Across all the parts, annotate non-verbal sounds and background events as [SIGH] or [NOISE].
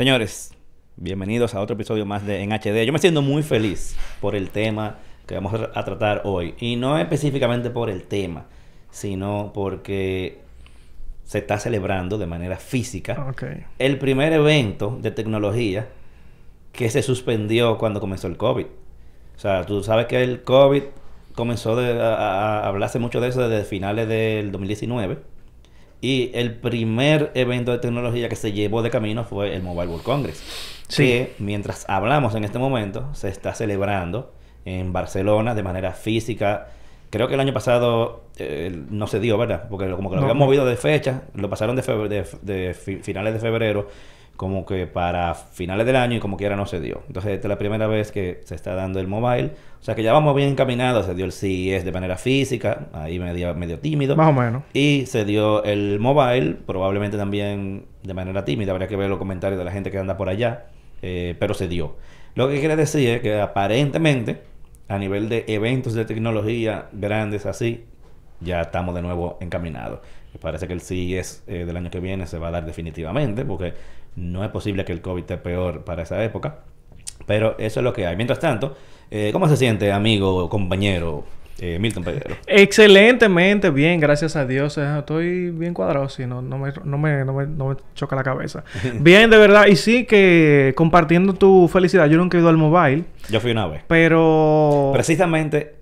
Señores, bienvenidos a otro episodio más de En HD. Yo me siento muy feliz por el tema que vamos a tratar hoy. Y no específicamente por el tema, sino porque se está celebrando de manera física el primer evento de tecnología que se suspendió cuando comenzó el COVID. O sea, tú sabes que el COVID comenzó de- a, a- a hablarse mucho de eso desde finales del 2019. Y el primer evento de tecnología que se llevó de camino fue el Mobile World Congress. Sí. Que mientras hablamos en este momento, se está celebrando en Barcelona de manera física. Creo que el año pasado eh, no se dio, ¿verdad? Porque como que lo No, habían no. movido de fecha, lo pasaron de, de, de fi- finales de febrero como que para finales del año y como quiera no se dio. Entonces esta es la primera vez que se está dando el mobile. O sea que ya vamos bien encaminados. Se dio el CES de manera física, ahí medio, medio tímido. Más o menos. Y se dio el mobile, probablemente también de manera tímida. Habría que ver los comentarios de la gente que anda por allá. eh, pero se dio. Lo que quiere decir es que aparentemente, a nivel de eventos de tecnología grandes así, ya estamos de nuevo encaminados. Parece que el CES eh, del año que viene se va a dar definitivamente, porque no es posible que el COVID esté peor para esa época. Pero eso es lo que hay. Mientras tanto, eh, ¿cómo se siente, amigo, compañero eh, Milton Peguero? Excelentemente bien, gracias a Dios. Estoy bien cuadrado, sí, no, no, me, no, me, no, me, no me choca la cabeza. [LAUGHS] bien, de verdad. Y sí que compartiendo tu felicidad, yo nunca he ido al mobile, Yo fui una vez. pero... Precisamente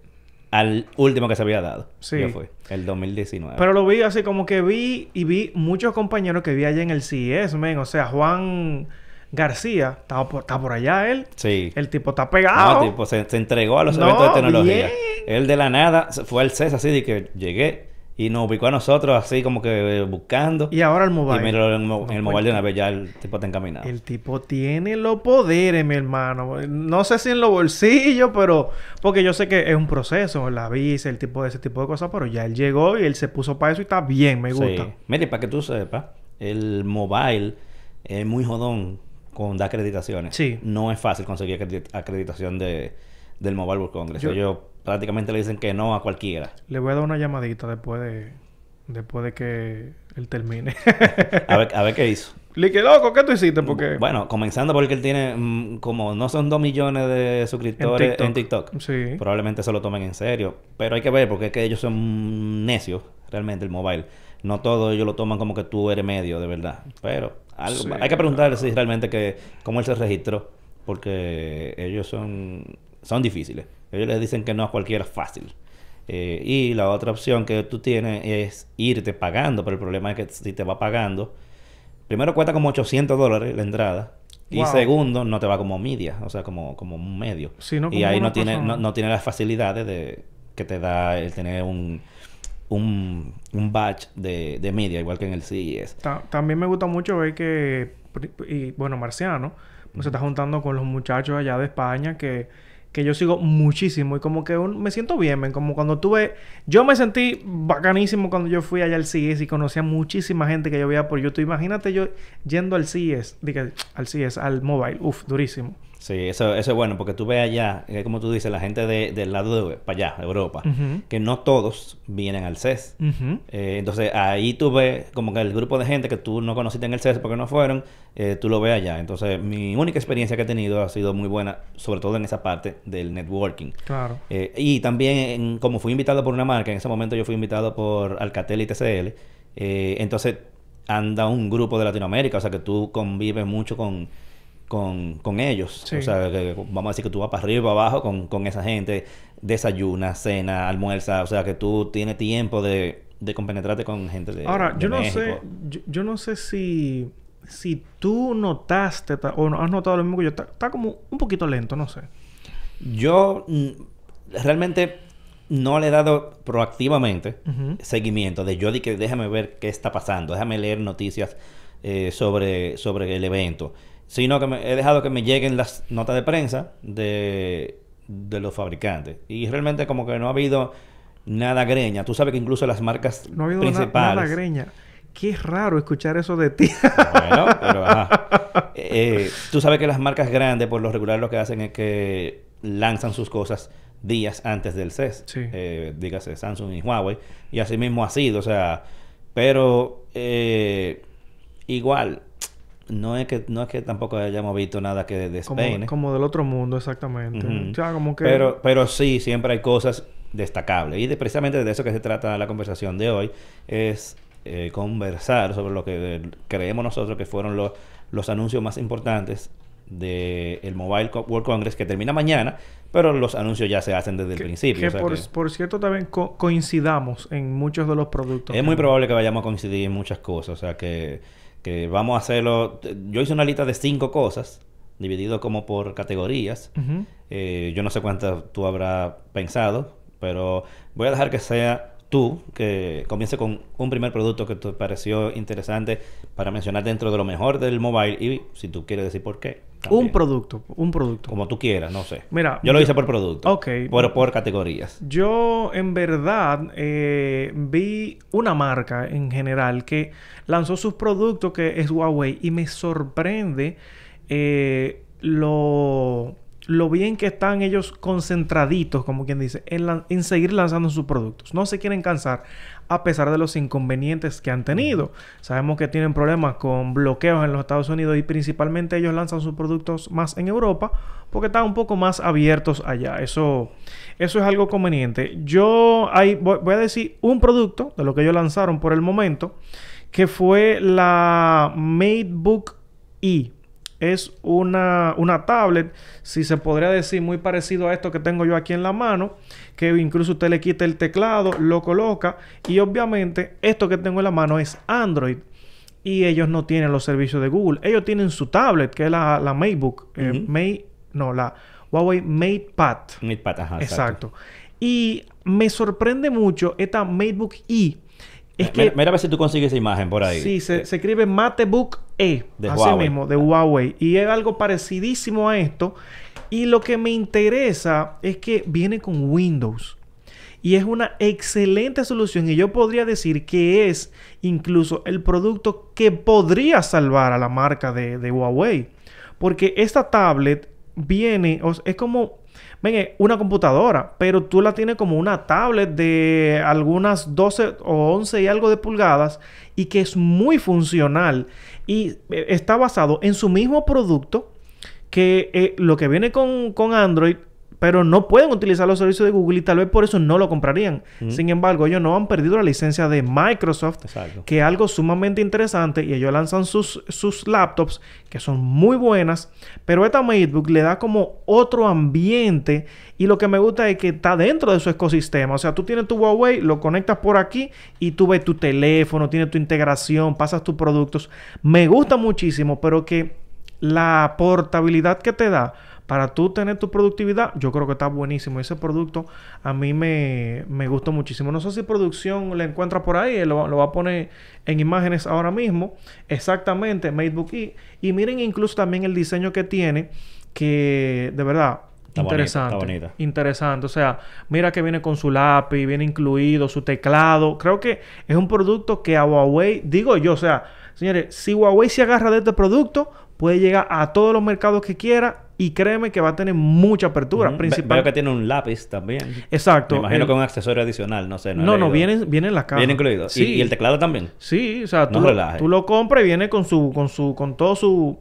al último que se había dado. Sí. Yo fui, el 2019. Pero lo vi así como que vi y vi muchos compañeros que vi allá en el CES, men. O sea, Juan García, estaba por, está por allá él. sí. El tipo está pegado. No, tipo, se, se entregó a los No, eventos de tecnología. bien. Él de la nada fue al CES así de que llegué y nos ubicó a nosotros así como que eh, buscando. Y ahora el mobile. Y mira, en, el el mobile de una vez ya el tipo está encaminado. El tipo tiene los poderes, mi hermano. No sé si en los bolsillos, pero... Porque yo sé que es un proceso, la visa, el tipo de ese tipo de cosas, pero ya él llegó y él se puso para eso y está bien, me gusta. Sí. Mire, para que tú sepas, el mobile es muy jodón con dar acreditaciones. Sí. No es fácil conseguir acredi- acreditación de, del Mobile World Congress. Yo- Ellos prácticamente le dicen que no a cualquiera. Le voy a dar una llamadita después de... Después de que él termine. A ver, a ver qué hizo. [LAUGHS] Dije, loco, ¿qué tú hiciste? Porque... Bueno, comenzando porque él tiene mm, como no son dos millones de suscriptores en TikTok. Sí. Probablemente se lo tomen en serio. Pero hay que ver porque es que ellos son necios, realmente, el mobile. No todos ellos lo toman como que tú eres medio, de verdad. Pero algo, Sí, hay que preguntarle si realmente que cómo él se registró. Porque ellos son, son difíciles. Ellos les dicen que no a cualquiera fácil. Eh, y la otra opción que tú tienes es irte pagando. Pero el problema es que si te va pagando, primero cuesta como 800 dólares la entrada. Y segundo, no te va como media, o sea, como, como un medio. Sí, no y ahí no tiene, no, no tiene las facilidades de que te da el tener un, un, un badge de, de media, igual que en el CES. Ta- también me gusta mucho ver que, y bueno, Marciano, pues se está juntando con los muchachos allá de España que, que yo sigo muchísimo y como que un- me siento bien, como cuando tuve, yo me sentí bacanísimo cuando yo fui allá al CES y conocí a muchísima gente que yo veía por YouTube. Imagínate yo yendo al CES, diga, al CES, al mobile, uf, durísimo. Sí, eso, eso es bueno, porque tú ves allá, eh, como tú dices, la gente de- del lado de para allá, Europa, que no todos vienen al CES. Eh, entonces ahí tú ves como que el grupo de gente que tú no conociste en el CES porque no fueron, eh, tú lo ves allá. Entonces mi única experiencia que he tenido ha sido muy buena, sobre todo en esa parte del networking. Claro. Eh, y también en- como fui invitado por una marca, en ese momento yo fui invitado por Alcatel y TCL, entonces anda un grupo de Latinoamérica, o sea que tú convives mucho con, con, con ellos. Sí. O sea, que, vamos a decir que tú vas para arriba y para abajo con, con esa gente, desayuna, cena, almuerza, o sea que tú tienes tiempo de, de compenetrarte con gente de Ahora, de yo no sé, yo, yo no sé si, si tú notaste ta- o no has notado lo mismo que yo, está, está como un poquito lento, no sé. Yo mm, realmente no le he dado proactivamente seguimiento de yo que déjame ver qué está pasando, déjame leer noticias eh, sobre, sobre el evento, sino que me- he dejado que me lleguen las notas de prensa de, de los fabricantes. Y realmente como que no ha habido nada greña. Tú sabes que incluso las marcas No ha habido na- nada greña. Qué raro escuchar eso de ti. Bueno, pero ajá. [LAUGHS] Eh, tú sabes que las marcas grandes, por lo regular, lo que hacen es que lanzan sus cosas días antes del CES. Sí. Eh, dígase Samsung y Huawei. Y así mismo ha sido, o sea. Pero eh, igual, no es que no es que tampoco hayamos visto nada que como, despeine. como del otro mundo, exactamente. Ujú. O sea, como que... Pero, pero sí, siempre hay cosas destacables. Y de, precisamente de eso que se trata la conversación de hoy, es eh, conversar sobre lo que eh, creemos nosotros que fueron los, los anuncios más importantes del Mobile Co- World Congress, que termina mañana, pero los anuncios ya se hacen desde el principio. que o sea por, que por cierto también co- coincidamos en muchos de los productos. es muy probable que vayamos a coincidir en muchas cosas. O sea que, que vamos a hacerlo. Yo hice una lista de cinco cosas, dividido como por categorías. Eh, yo no sé cuántas tú habrás pensado, pero voy a dejar que sea tú que comience con un primer producto que te pareció interesante para mencionar dentro de lo mejor del mobile y si tú quieres decir por qué. Un producto, un producto. Como tú quieras, no sé. Mira, yo lo yo- hice por producto. Ok. Por, por categorías. Yo en verdad eh, vi una marca en general que lanzó sus productos que es Huawei y me sorprende eh, lo, lo bien que están ellos concentraditos, como quien dice, en, seguir lanzando sus productos. No se quieren cansar a pesar de los inconvenientes que han tenido. Sabemos que tienen problemas con bloqueos en los Estados Unidos y principalmente ellos lanzan sus productos más en Europa porque están un poco más abiertos allá. Eso, eso es algo conveniente. Yo ahí voy, voy a decir un producto de lo que ellos lanzaron por el momento que fue la MateBook E. Es una, una tablet, si se podría decir, muy parecido a esto que tengo yo aquí en la mano, que incluso usted le quita el teclado, lo coloca y obviamente esto que tengo en la mano es Android y ellos no tienen los servicios de Google. Ellos tienen su tablet, que es la, la MateBook, eh, Ujú. Mate, no, la Huawei MatePad. Midpat, ajá, Exacto. Y me sorprende mucho esta MateBook E. Es Mira, que mira a ver si tú consigues esa imagen por ahí. Sí, se, se escribe MateBook E. De así Huawei. mismo, de Huawei. Y es algo parecidísimo a esto. Y lo que me interesa es que viene con Windows. Y es una excelente solución. Y yo podría decir que es incluso el producto que podría salvar a la marca de, de Huawei. Porque esta tablet viene, o sea, es como, ven, una computadora, pero tú la tienes como una tablet de algunas 12 o 11 y algo de pulgadas y que es muy funcional y eh, está basado en su mismo producto que eh, lo que viene con, con Android, pero no pueden utilizar los servicios de Google y tal vez por eso no lo comprarían. Sin embargo, ellos no han perdido la licencia de Microsoft, Exacto. que es algo sumamente interesante y ellos lanzan sus, sus laptops que son muy buenas, pero esta MateBook le da como otro ambiente y lo que me gusta es que está dentro de su ecosistema, o sea, tú tienes tu Huawei, lo conectas por aquí y tú ves tu teléfono, tienes tu integración, pasas tus productos. Me gusta muchísimo, pero que la portabilidad que te da para tú tener tu productividad, yo creo que está buenísimo. Ese producto a mí me, me gustó muchísimo. No sé si producción lo encuentra por ahí, lo, lo va a poner en imágenes ahora mismo. Exactamente, MateBook E. Y miren incluso también el diseño que tiene, que de verdad... Está bonita, interesante. está bonita. Interesante. O sea, mira que viene con su lápiz, viene incluido su teclado. Creo que es un producto que a Huawei, digo yo, o sea, señores, si Huawei se agarra de este producto, puede llegar a todos los mercados que quiera y créeme que va a tener mucha apertura. Principal... Veo que tiene un lápiz también. Exacto. Me imagino el- que un accesorio adicional, no sé. No, No, no, leído. viene, viene en la caja. Viene incluido. Sí. ¿Y, y el teclado también. Sí, o sea, tú, No lo, tú lo compras y viene con su, con su, con todo su...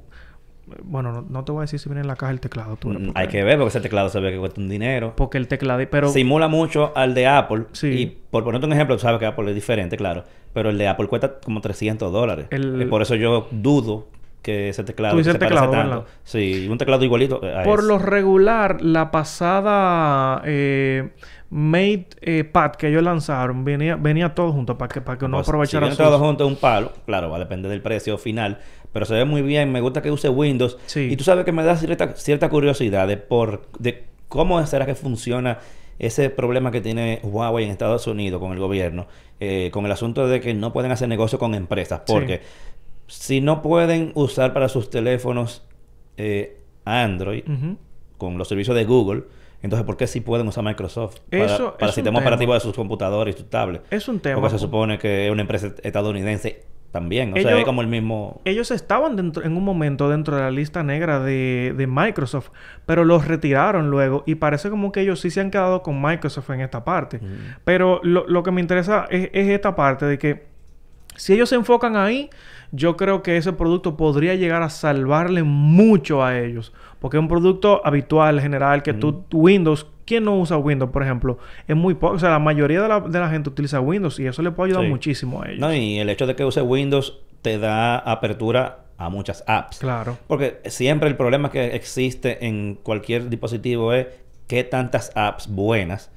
Bueno, no, no te voy a decir si viene en la caja el teclado. tú, Mm, Hay que ver porque ese teclado se ve que cuesta un dinero. Porque el teclado... Pero... Simula mucho al de Apple. Sí. Y por ponerte un ejemplo, tú sabes que Apple es diferente, claro. Pero el de Apple cuesta como 300 dólares. El- Y por eso yo dudo que ese teclado se el teclado. Sí, un teclado igualito a Por ese. lo regular, la pasada eh, Mate eh, Pad que ellos lanzaron venía, venía todo junto para que, para que no Pues, aprovechara Si sus- todo junto en un palo, claro, va a depender del precio final. Pero se ve muy bien. Me gusta que use Windows. Sí. Y tú sabes que me da cierta, cierta curiosidad de, por, de cómo será que funciona ese problema que tiene Huawei en Estados Unidos con el gobierno. eh, con el asunto de que no pueden hacer negocio con empresas. Porque si no pueden usar para sus teléfonos eh, Android con los servicios de Google, entonces ¿por qué sí pueden usar Microsoft para, Eso para el es un sistema tema. operativo de sus computadores y sus tablets? Es un tema. Porque se supone que es una empresa estadounidense también. O sea, es como el mismo... Ellos estaban dentro, en un momento dentro de la lista negra de, de Microsoft, pero los retiraron luego y parece como que ellos sí se han quedado con Microsoft en esta parte. Pero lo, lo que me interesa es, es esta parte de que Si ellos se enfocan ahí, yo creo que ese producto podría llegar a salvarle mucho a ellos. Porque es un producto habitual, general, que tú, Windows, ¿quién no usa Windows, por ejemplo? Es muy poco, o sea, la mayoría de la, de la gente utiliza Windows y eso le puede ayudar Sí. muchísimo a ellos. No, y el hecho de que use Windows te da apertura a muchas apps. Claro. Porque siempre el problema que existe en cualquier dispositivo es qué tantas apps buenas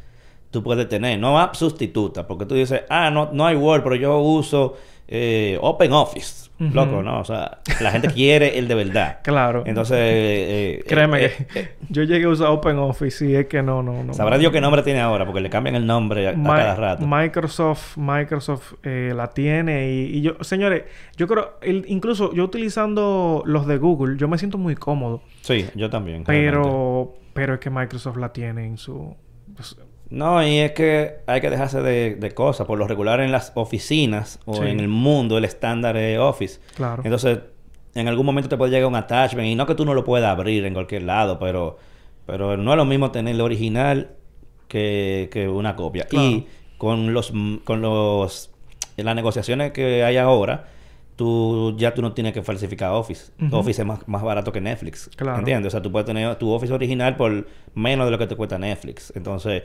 tú puedes tener. No apps sustitutas, porque tú dices, ah, no, no hay Word, pero yo uso eh, OpenOffice. Ujú. Loco, ¿no? O sea, la gente quiere el de verdad. [LAUGHS] Claro. Entonces, eh, eh, Créeme eh, que eh, yo llegué a usar OpenOffice y es que no, no, no. sabrá Dios qué nombre tiene ahora, porque le cambian el nombre a, cada rato. Microsoft, Microsoft eh, la tiene y, y yo, señores, yo creo, el- incluso yo utilizando los de Google, yo me siento muy cómodo, Sí, yo también. realmente. pero, pero es que Microsoft la tiene en su, pues, No, y es que hay que dejarse de, de cosas. Por lo regular en las oficinas o Sí. en el mundo el estándar es Office. claro. Entonces, en algún momento te puede llegar un attachment y no que tú no lo puedas abrir en cualquier lado, pero, pero no es lo mismo tener el original que, que una copia. Claro. Y con los con los las negociaciones que hay ahora, tú ya tú no tienes que falsificar Office. Office es más, más barato que Netflix. Claro. ¿Entiendes? O sea, tú puedes tener tu Office original por menos de lo que te cuesta Netflix. Entonces,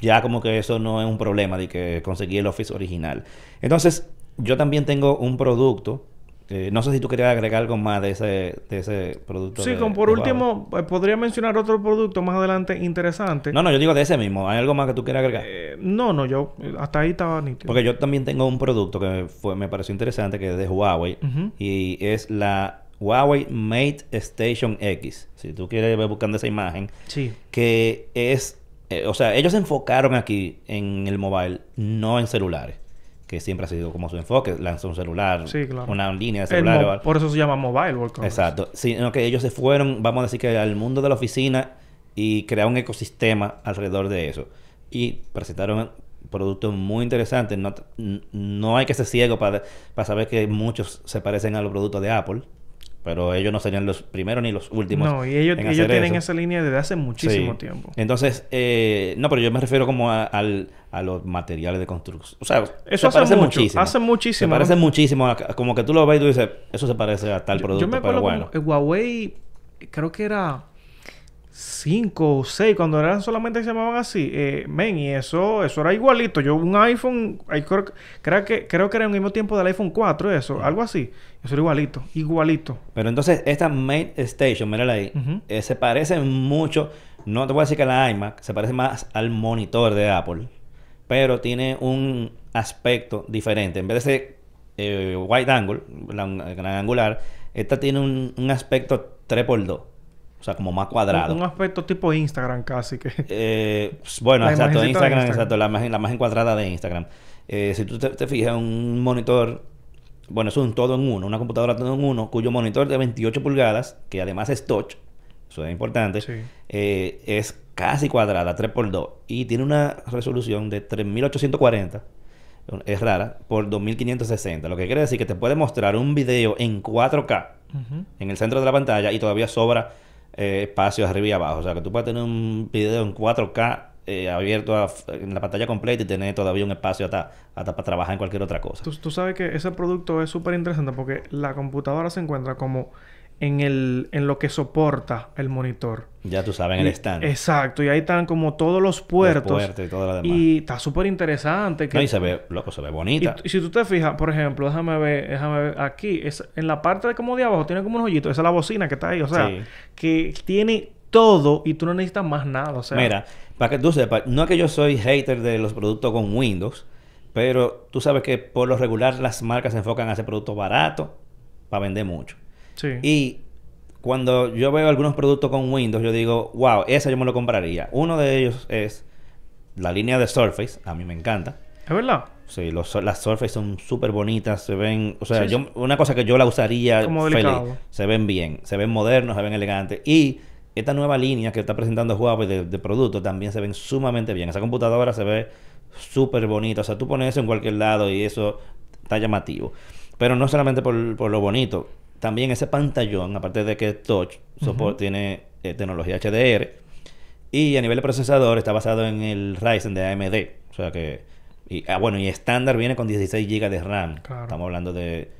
ya como que eso no es un problema de que conseguir el Office original. Entonces, yo también tengo un producto. eh, no sé si tú querías agregar algo más de ese, de ese producto. Sí, de- por último, eh, podría mencionar otro producto más adelante interesante. No, no, yo digo de ese mismo. ¿Hay algo más que tú quieras agregar? Eh, no, no, yo hasta ahí estaba nítido. Porque yo también tengo un producto que fue, me pareció interesante, que es de Huawei. Y es la Huawei Mate Station X. Si tú quieres ver buscando esa imagen. Sí. Que es... eh, o sea, ellos se enfocaron aquí en el mobile, no en celulares. Que siempre ha sido como su enfoque. Lanzó un celular, Sí, claro. una línea de El celular. mo- o algo. por eso se llama Mobile World Congress. Exacto. Sino que ellos se fueron, vamos a decir que al mundo de la oficina y crearon un ecosistema alrededor de eso. Y presentaron productos muy interesantes. No, no hay que ser ciego para, para saber que muchos se parecen a los productos de Apple. Pero ellos no serían los primeros ni los últimos. No, y ellos, tienen eso. esa línea desde hace muchísimo Sí. tiempo. Entonces, eh, no, pero yo me refiero como a, al- a los materiales de construcción. O sea, Eso se hace parece mucho, muchísimo. hace muchísimo, Se parece muchísimo. a- como que tú lo ves y tú dices, eso se parece a tal Yo- producto, yo me pero bueno. Huawei, creo que era 5 o 6, cuando eran solamente se llamaban así. Eh, men, y eso, eso era igualito. Yo un iPhone, creo, que- creo que creo que era en el mismo tiempo del iPhone 4, eso, algo así. Eso era igualito, igualito. Pero entonces, esta Mate Station, mírala ahí, eh, se parece mucho, no te voy a decir que la iMac, se parece más al monitor de Apple, pero tiene un aspecto diferente. En vez de ser eh, wide angle, la gran angular, esta tiene un, un aspecto 3x2, o sea, como más cuadrado. Un, un aspecto tipo Instagram casi que. [LAUGHS] Eh, bueno, La exacto, Instagram, Instagram. exacto, la imagen, la imagen cuadrada de Instagram. Eh, si tú te, te fijas, un monitor, bueno, es un todo en uno, una computadora todo en uno, cuyo monitor de 28 pulgadas, que además es touch, eso es importante, Sí. eh, es casi cuadrada, 3x2, y tiene una resolución de 3840, es rara, por 2560, lo que quiere decir que te puede mostrar un video en 4K Ujú. en el centro de la pantalla y todavía sobra eh, espacio arriba y abajo. O sea, que tú puedes tener un video en 4K eh, abierto a- en la pantalla completa y tener todavía un espacio hasta, hasta para trabajar en cualquier otra cosa. Tú, tú sabes que ese producto es súper interesante porque la computadora se encuentra como en el en lo que soporta el monitor. Ya tú sabes, en el stand. Exacto, y ahí están como todos los Los puertos. puertos y todo lo demás. y está súper interesante. Que, No, y se ve, loco, se ve y, bonita. y si tú te fijas, por ejemplo, déjame ver, déjame ver aquí, es, en la parte de como de abajo tiene como un hoyito, esa es la bocina que está ahí, o sea, Sí. que tiene todo y tú no necesitas más nada, o sea. Mira, para que tú sepas, no es que yo soy hater de los productos con Windows, pero tú sabes que por lo regular las marcas se enfocan a hacer productos baratos para vender mucho. Sí. Y cuando yo veo algunos productos con Windows, yo digo, wow, ese yo me lo compraría. Uno de ellos es la línea de Surface, a mí me encanta. ¿Es verdad? Sí, los, las Surface son súper bonitas, se ven, o sea, Sí, yo, una cosa que yo la usaría Como feliz. Se ven bien, se ven modernos, se ven elegantes. Y esta nueva línea que está presentando Huawei de, de productos también se ven sumamente bien. Esa computadora se ve súper bonita. O sea, tú pones eso en cualquier lado y eso está llamativo. Pero no solamente por, por lo bonito, también ese pantallón, aparte de que es touch, sopor- tiene eh, tecnología HDR. Y a nivel de procesador está basado en el Ryzen de AMD. O sea que Y, ah, bueno, y estándar viene con 16 GB de RAM. Claro. Estamos hablando de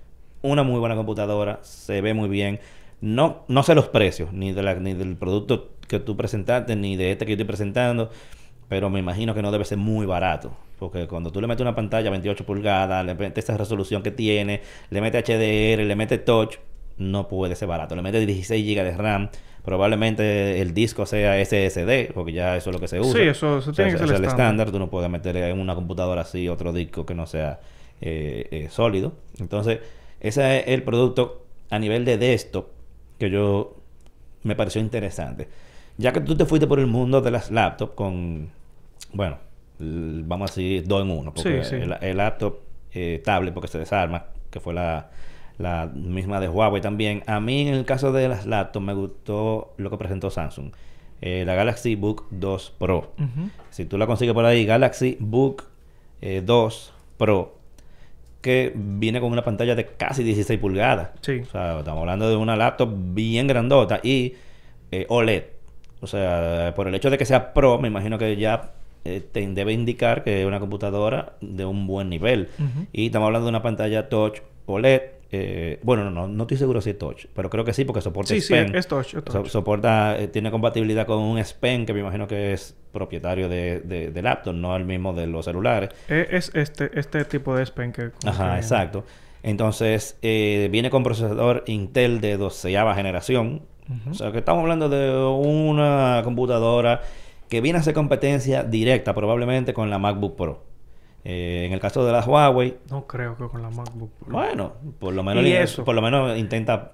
una muy buena computadora, se ve muy bien. No, no sé los precios, ni, de la, ni del producto que tú presentaste, ni de este que yo estoy presentando, pero me imagino que no debe ser muy barato. Porque cuando tú le metes una pantalla 28 pulgadas, le metes esa resolución que tiene, le metes HDR, le metes touch, no puede ser barato. Le metes 16 GB de RAM, probablemente el disco sea SSD, porque ya eso es lo que se usa. Sí, eso- eso O sea, tiene que ser es el estándar. Tú no puedes meter en una computadora así otro disco que no sea eh, eh, sólido. Entonces, ese es el producto a nivel de desktop que yo me pareció interesante. Ya que tú te fuiste por el mundo de las laptops con, bueno, vamos a decir dos en uno, porque Sí, sí. El, el laptop eh, tablet, porque se desarma, que fue la, la misma de Huawei también. A mí, en el caso de las laptops, me gustó lo que presentó Samsung. Eh, la Galaxy Book 2 Pro. Si tú la consigues por ahí, Galaxy Book eh, 2 Pro, que viene con una pantalla de casi 16 pulgadas. Sí. O sea, estamos hablando de una laptop bien grandota y eh, OLED. O sea, por el hecho de que sea Pro, me imagino que ya eh, te debe indicar que es una computadora de un buen nivel. Y estamos hablando de una pantalla touch OLED. Eh, bueno, no, no, no estoy seguro si es touch, pero creo que sí porque soporta Sí, sí, es touch, es So- touch. soporta, eh, tiene compatibilidad con un S Pen que me imagino que es propietario de, de, de laptop, no el mismo de los celulares. Es, es este, este tipo de S Pen que... Ajá, que- exacto. Entonces, eh, viene con procesador Intel de doceava generación. Ujú. O sea, que estamos hablando de una computadora que viene a hacer competencia directa probablemente con la MacBook Pro. Eh, en el caso de la Huawei, No creo que con la MacBook Pro. bueno, por lo menos, ¿Y li- eso? por lo menos intenta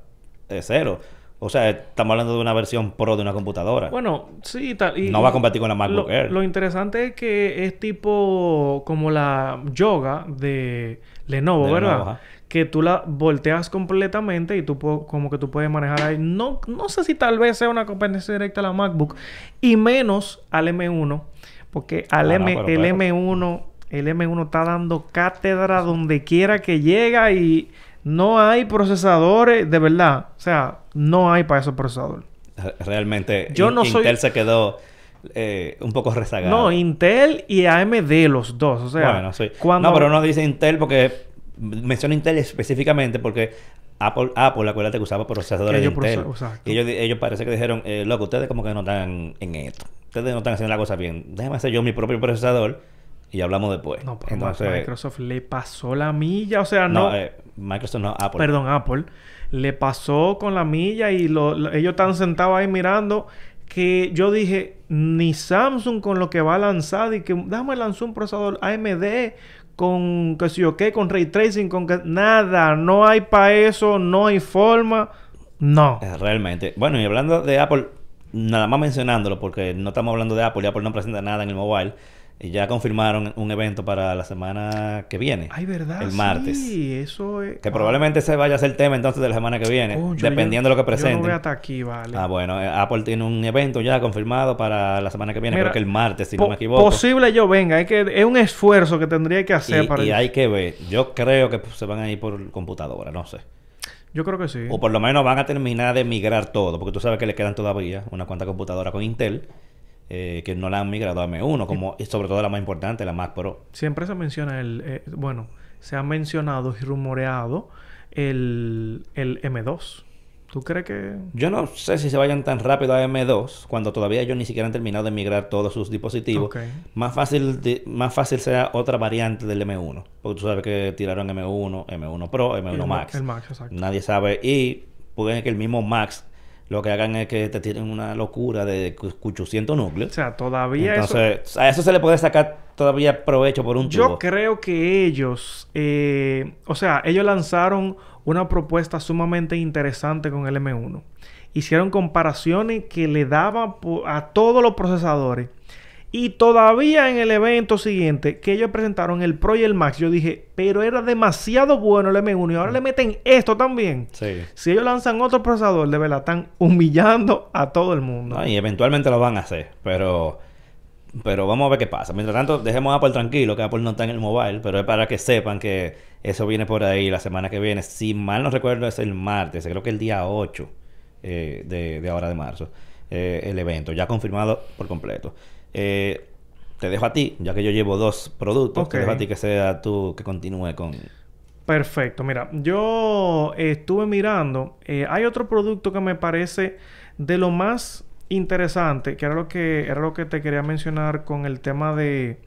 eh, cero. O sea, estamos hablando de una versión Pro de una computadora. Bueno, sí, tal. y- no va a competir con la MacBook lo, Air. lo interesante es que es tipo como la yoga de Lenovo, De ¿verdad? Lenovo, que tú la volteas completamente y tú como que tú puedes manejar ahí. No, no sé si tal vez sea una competencia directa a la MacBook y menos al M1, porque al Ah, no, M, pero el claro. M1, el M1 está dando cátedra donde quiera que llega y no hay procesadores, de verdad. O sea, no hay para esos procesadores. Re- Realmente, Yo no soy- Intel se quedó eh, un poco rezagado. No, Intel y AMD los dos. O sea, bueno, sí. cuando... No, pero no dice Intel porque menciona Intel específicamente porque Apple, Apple, acuérdate que usaba procesadores Que de Intel. proce- exacto. Y ellos, ellos parece que dijeron, eh, loco, ustedes como que no están en esto. Ustedes no están haciendo la cosa bien. Déjame hacer yo mi propio procesador y hablamos después. No, pero Entonces, Microsoft le pasó la milla. O sea, no, no... eh, Microsoft no, Apple. Perdón, Apple. Le pasó con la milla y lo- lo- ellos están sentados ahí mirando que yo dije, ni Samsung con lo que va a lanzar y que déjame lanzar un procesador AMD con qué sé yo qué, con ray tracing, con que nada, no hay para eso, no hay forma, no. Eh, Realmente. Bueno, y hablando de Apple, nada más mencionándolo, porque no estamos hablando de Apple y Apple no presenta nada en el mobile. Y ya confirmaron un evento para la semana que viene. Ay, ¿verdad? El martes. Sí, eso es. Que probablemente ese vaya a ser el tema entonces de la semana que viene. Dependiendo de lo que Yo no presenten. voy hasta aquí, vale. Ah, bueno, eh, Apple tiene un evento ya confirmado para la semana que viene, Mira, creo que el martes, si no me equivoco. Posible yo venga, es que es un esfuerzo que tendría que hacer y, para y hay que ver. Yo creo que se van a ir por computadora, no sé. Yo creo que sí. O por lo menos van a terminar de migrar todo, porque tú sabes que le quedan todavía una cuanta computadora con Intel eh, que no la han migrado a M1, como y sobre todo la más importante, la Mac Pro. Siempre se menciona el... eh, bueno, se ha mencionado y rumoreado el, el M2. ¿Tú crees que...? Yo no sé si se vayan tan rápido a M2 cuando todavía ellos ni siquiera han terminado de migrar todos sus dispositivos. Más fácil de- más fácil sea otra variante del M1, porque tú sabes que tiraron M1, M1 Pro, M1 el, Max. El Max, exacto. Nadie sabe y pueden que el mismo Max lo que hagan es que te tiren una locura de cu- 800 O núcleos. sea, todavía eso... Entonces, a eso se le puede sacar todavía provecho por un Yo tubo. creo que ellos... eh, o sea, ellos lanzaron una propuesta sumamente interesante con el M1. Hicieron comparaciones que le daban a todos los procesadores. Y todavía en el evento siguiente que ellos presentaron el Pro y el Max, yo dije, pero era demasiado bueno el M1 y ahora le meten esto también. Sí. Si ellos lanzan otro procesador, de verdad están humillando a todo el mundo. Y eventualmente lo van a hacer, pero pero vamos a ver qué pasa. Mientras tanto, dejemos a Apple tranquilo, que Apple no está en el mobile, pero es para que sepan que eso viene por ahí la semana que viene. Si mal no recuerdo, es el martes, creo que el día 8 eh, de, de ahora de marzo, eh, el evento, ya confirmado por completo. Eh, te dejo a ti, ya que yo llevo dos productos, te dejo a ti que sea tú que continúe con... Perfecto. Mira, yo estuve mirando. eh, hay otro producto que me parece de lo más interesante, que era lo que, era lo que te quería mencionar con el tema de,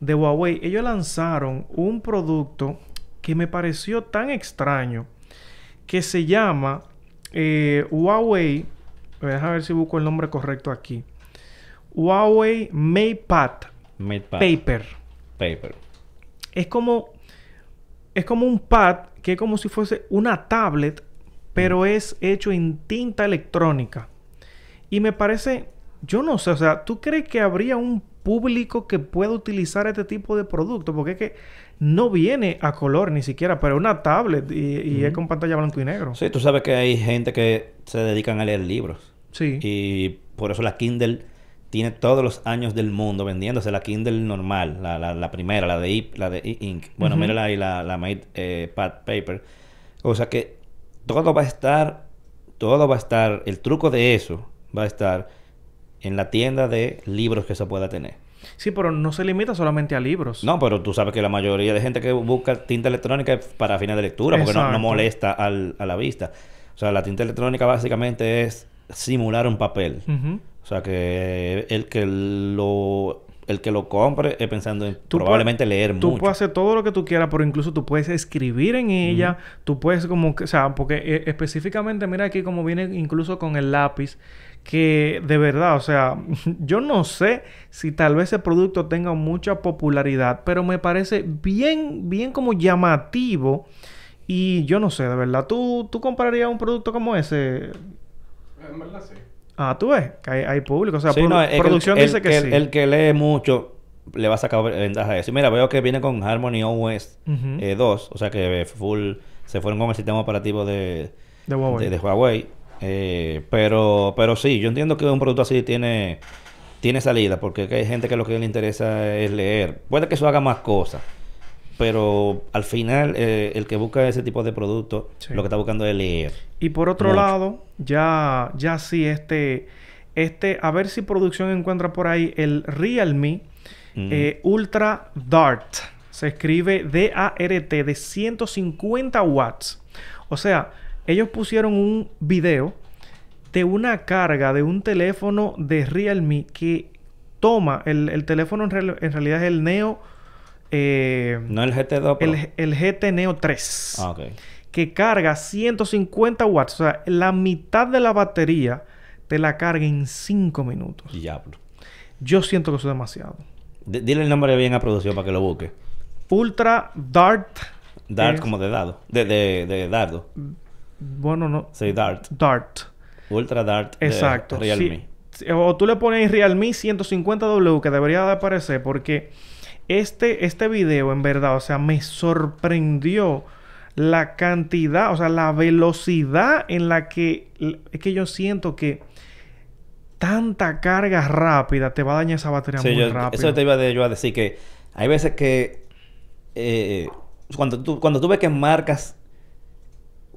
de Huawei. Ellos lanzaron un producto que me pareció tan extraño que se llama eh, Huawei. Déjame ver si busco el nombre correcto aquí. Huawei MatePad MatePad Paper. Paper. Es como. Es como un pad que es como si fuese una tablet, pero es hecho en tinta electrónica. Y me parece. Yo no sé, o sea, ¿tú crees que habría un público que pueda utilizar este tipo de producto? Porque es que no viene a color ni siquiera, pero es una tablet y, y es con pantalla blanco y negro. Sí, tú sabes que hay gente que se dedican a leer libros. Sí. Y por eso la Kindle tiene todos los años del mundo vendiéndose. La Kindle normal, la, la, la primera, la de I- la de E-Ink. Bueno, mírala ahí, la, la Mate eh, Pad Paper. O sea que todo va a estar, todo va a estar, el truco de eso va a estar en la tienda de libros que se pueda tener. Sí, pero no se limita solamente a libros. No, pero tú sabes que la mayoría de gente que busca tinta electrónica es para fines de lectura, porque no, no molesta al- a la vista. O sea, la tinta electrónica básicamente es simular un papel. O sea que el que lo el que lo compre es pensando en Tú probablemente puedes- leer Tú mucho. puedes hacer todo lo que tú quieras, pero incluso tú puedes escribir en ella. Tú puedes como que... O sea, porque eh, específicamente, mira aquí como viene incluso con el lápiz. Que de verdad, o sea, [LAUGHS] yo no sé si tal vez ese producto tenga mucha popularidad, pero me parece bien, bien como llamativo. Y yo no sé, de verdad, ¿tú, tú comprarías un producto como ese? En verdad sí. Ah, tú ves, que hay, hay público. O sea, Sí, no, el- producción el, dice que, sí. El, que lee mucho le va a sacar ventaja de eso. Y Mira, veo que viene con Harmony OS eh, 2, o sea que eh, full se fueron con el sistema operativo de, de Huawei. de, de Huawei. Eh, pero, pero sí, yo entiendo que un producto así tiene, tiene salida, porque que hay gente que lo que le interesa es leer. Puede que eso haga más cosas, pero al final eh, el que busca ese tipo de producto, Sí. lo que está buscando es leer. Y por otro Mucho. lado, ya, ya sí, este, este, a ver si producción encuentra por ahí el Realme Mm. eh, Ultra Dart. Se escribe D-A-R-T de 150 watts. O sea, ellos pusieron un video de una carga de un teléfono de Realme que toma, el, el teléfono en, real- en realidad es el Neo, eh, No el GT2 Pro. el, el GT Neo 3 Ah, ok. que carga 150 watts. O sea, la mitad de la batería te la carga en 5 minutos. Diablo. Yo siento que eso es demasiado. D- dile el nombre bien a producción para que lo busque. Ultra Dart. Dart es- como de dado. De, de, de dardo. Bueno, no. Sí, Dart. Dart. Ultra Dart de Exacto. Realme. Sí. O tú le pones Realme 150W que debería de aparecer porque este, este video en verdad, o sea, me sorprendió la cantidad, o sea, la velocidad en la que es que yo siento que tanta carga rápida te va a dañar esa batería Sí, muy yo- rápido. eso te iba de- yo a decir que hay veces que eh, cuando tú cuando tú ves que marcas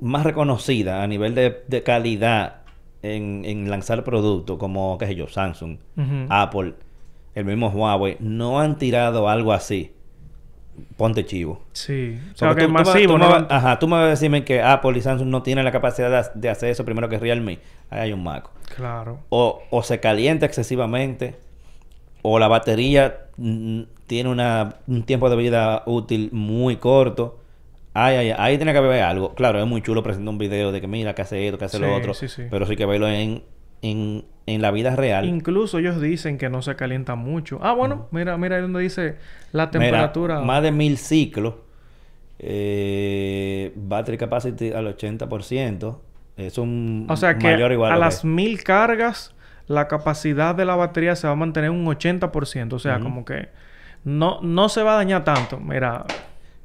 más reconocidas a nivel de, de calidad en, en lanzar productos como qué sé yo Samsung, Ujú. Apple, el mismo Huawei no han tirado algo así. Ponte chivo. Sí. O sea, que tú- es tú me- masivo, tú ¿no? Ajá, tú me vas a decirme que Apple y Samsung no tienen la capacidad de, de hacer eso primero que Realme. Ahí hay un maco. Claro. O, o se calienta excesivamente, o la batería tiene una, un tiempo de vida útil muy corto. Ay, ay, ahí tiene que haber algo. Claro, es muy chulo presentar un video de que mira que hace esto, que hace Sí, lo otro. sí, sí. Pero sí que verlo en, en, en la vida real. Incluso ellos dicen que no se calienta mucho. Ah, bueno, mira, mira ahí donde dice la Mira, temperatura. más de mil ciclos. Eh, battery capacity al 80%. Es un O sea que mayor igual a las mil cargas, la capacidad de la batería se va a mantener un 80%. O sea, como que no, no se va a dañar tanto. Mira,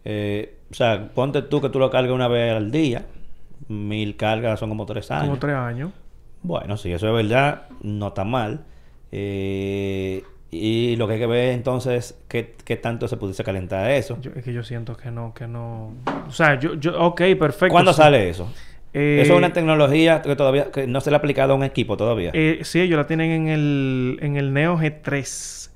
Eh, o sea, ponte tú que tú lo cargas una vez al día. Mil cargas son como tres años. como tres años. Bueno, sí, eso es verdad. No está mal. Eh, y lo que hay que ver entonces qué, qué tanto se pudiese calentar eso. Yo- es que yo siento que no, que no. O sea, yo, yo, ok, perfecto. ¿Cuándo sí. sale eso? Eh, eso es una tecnología que todavía que no se le ha aplicado a un equipo todavía. eh, sí, ellos la tienen en el, en el Neo G3.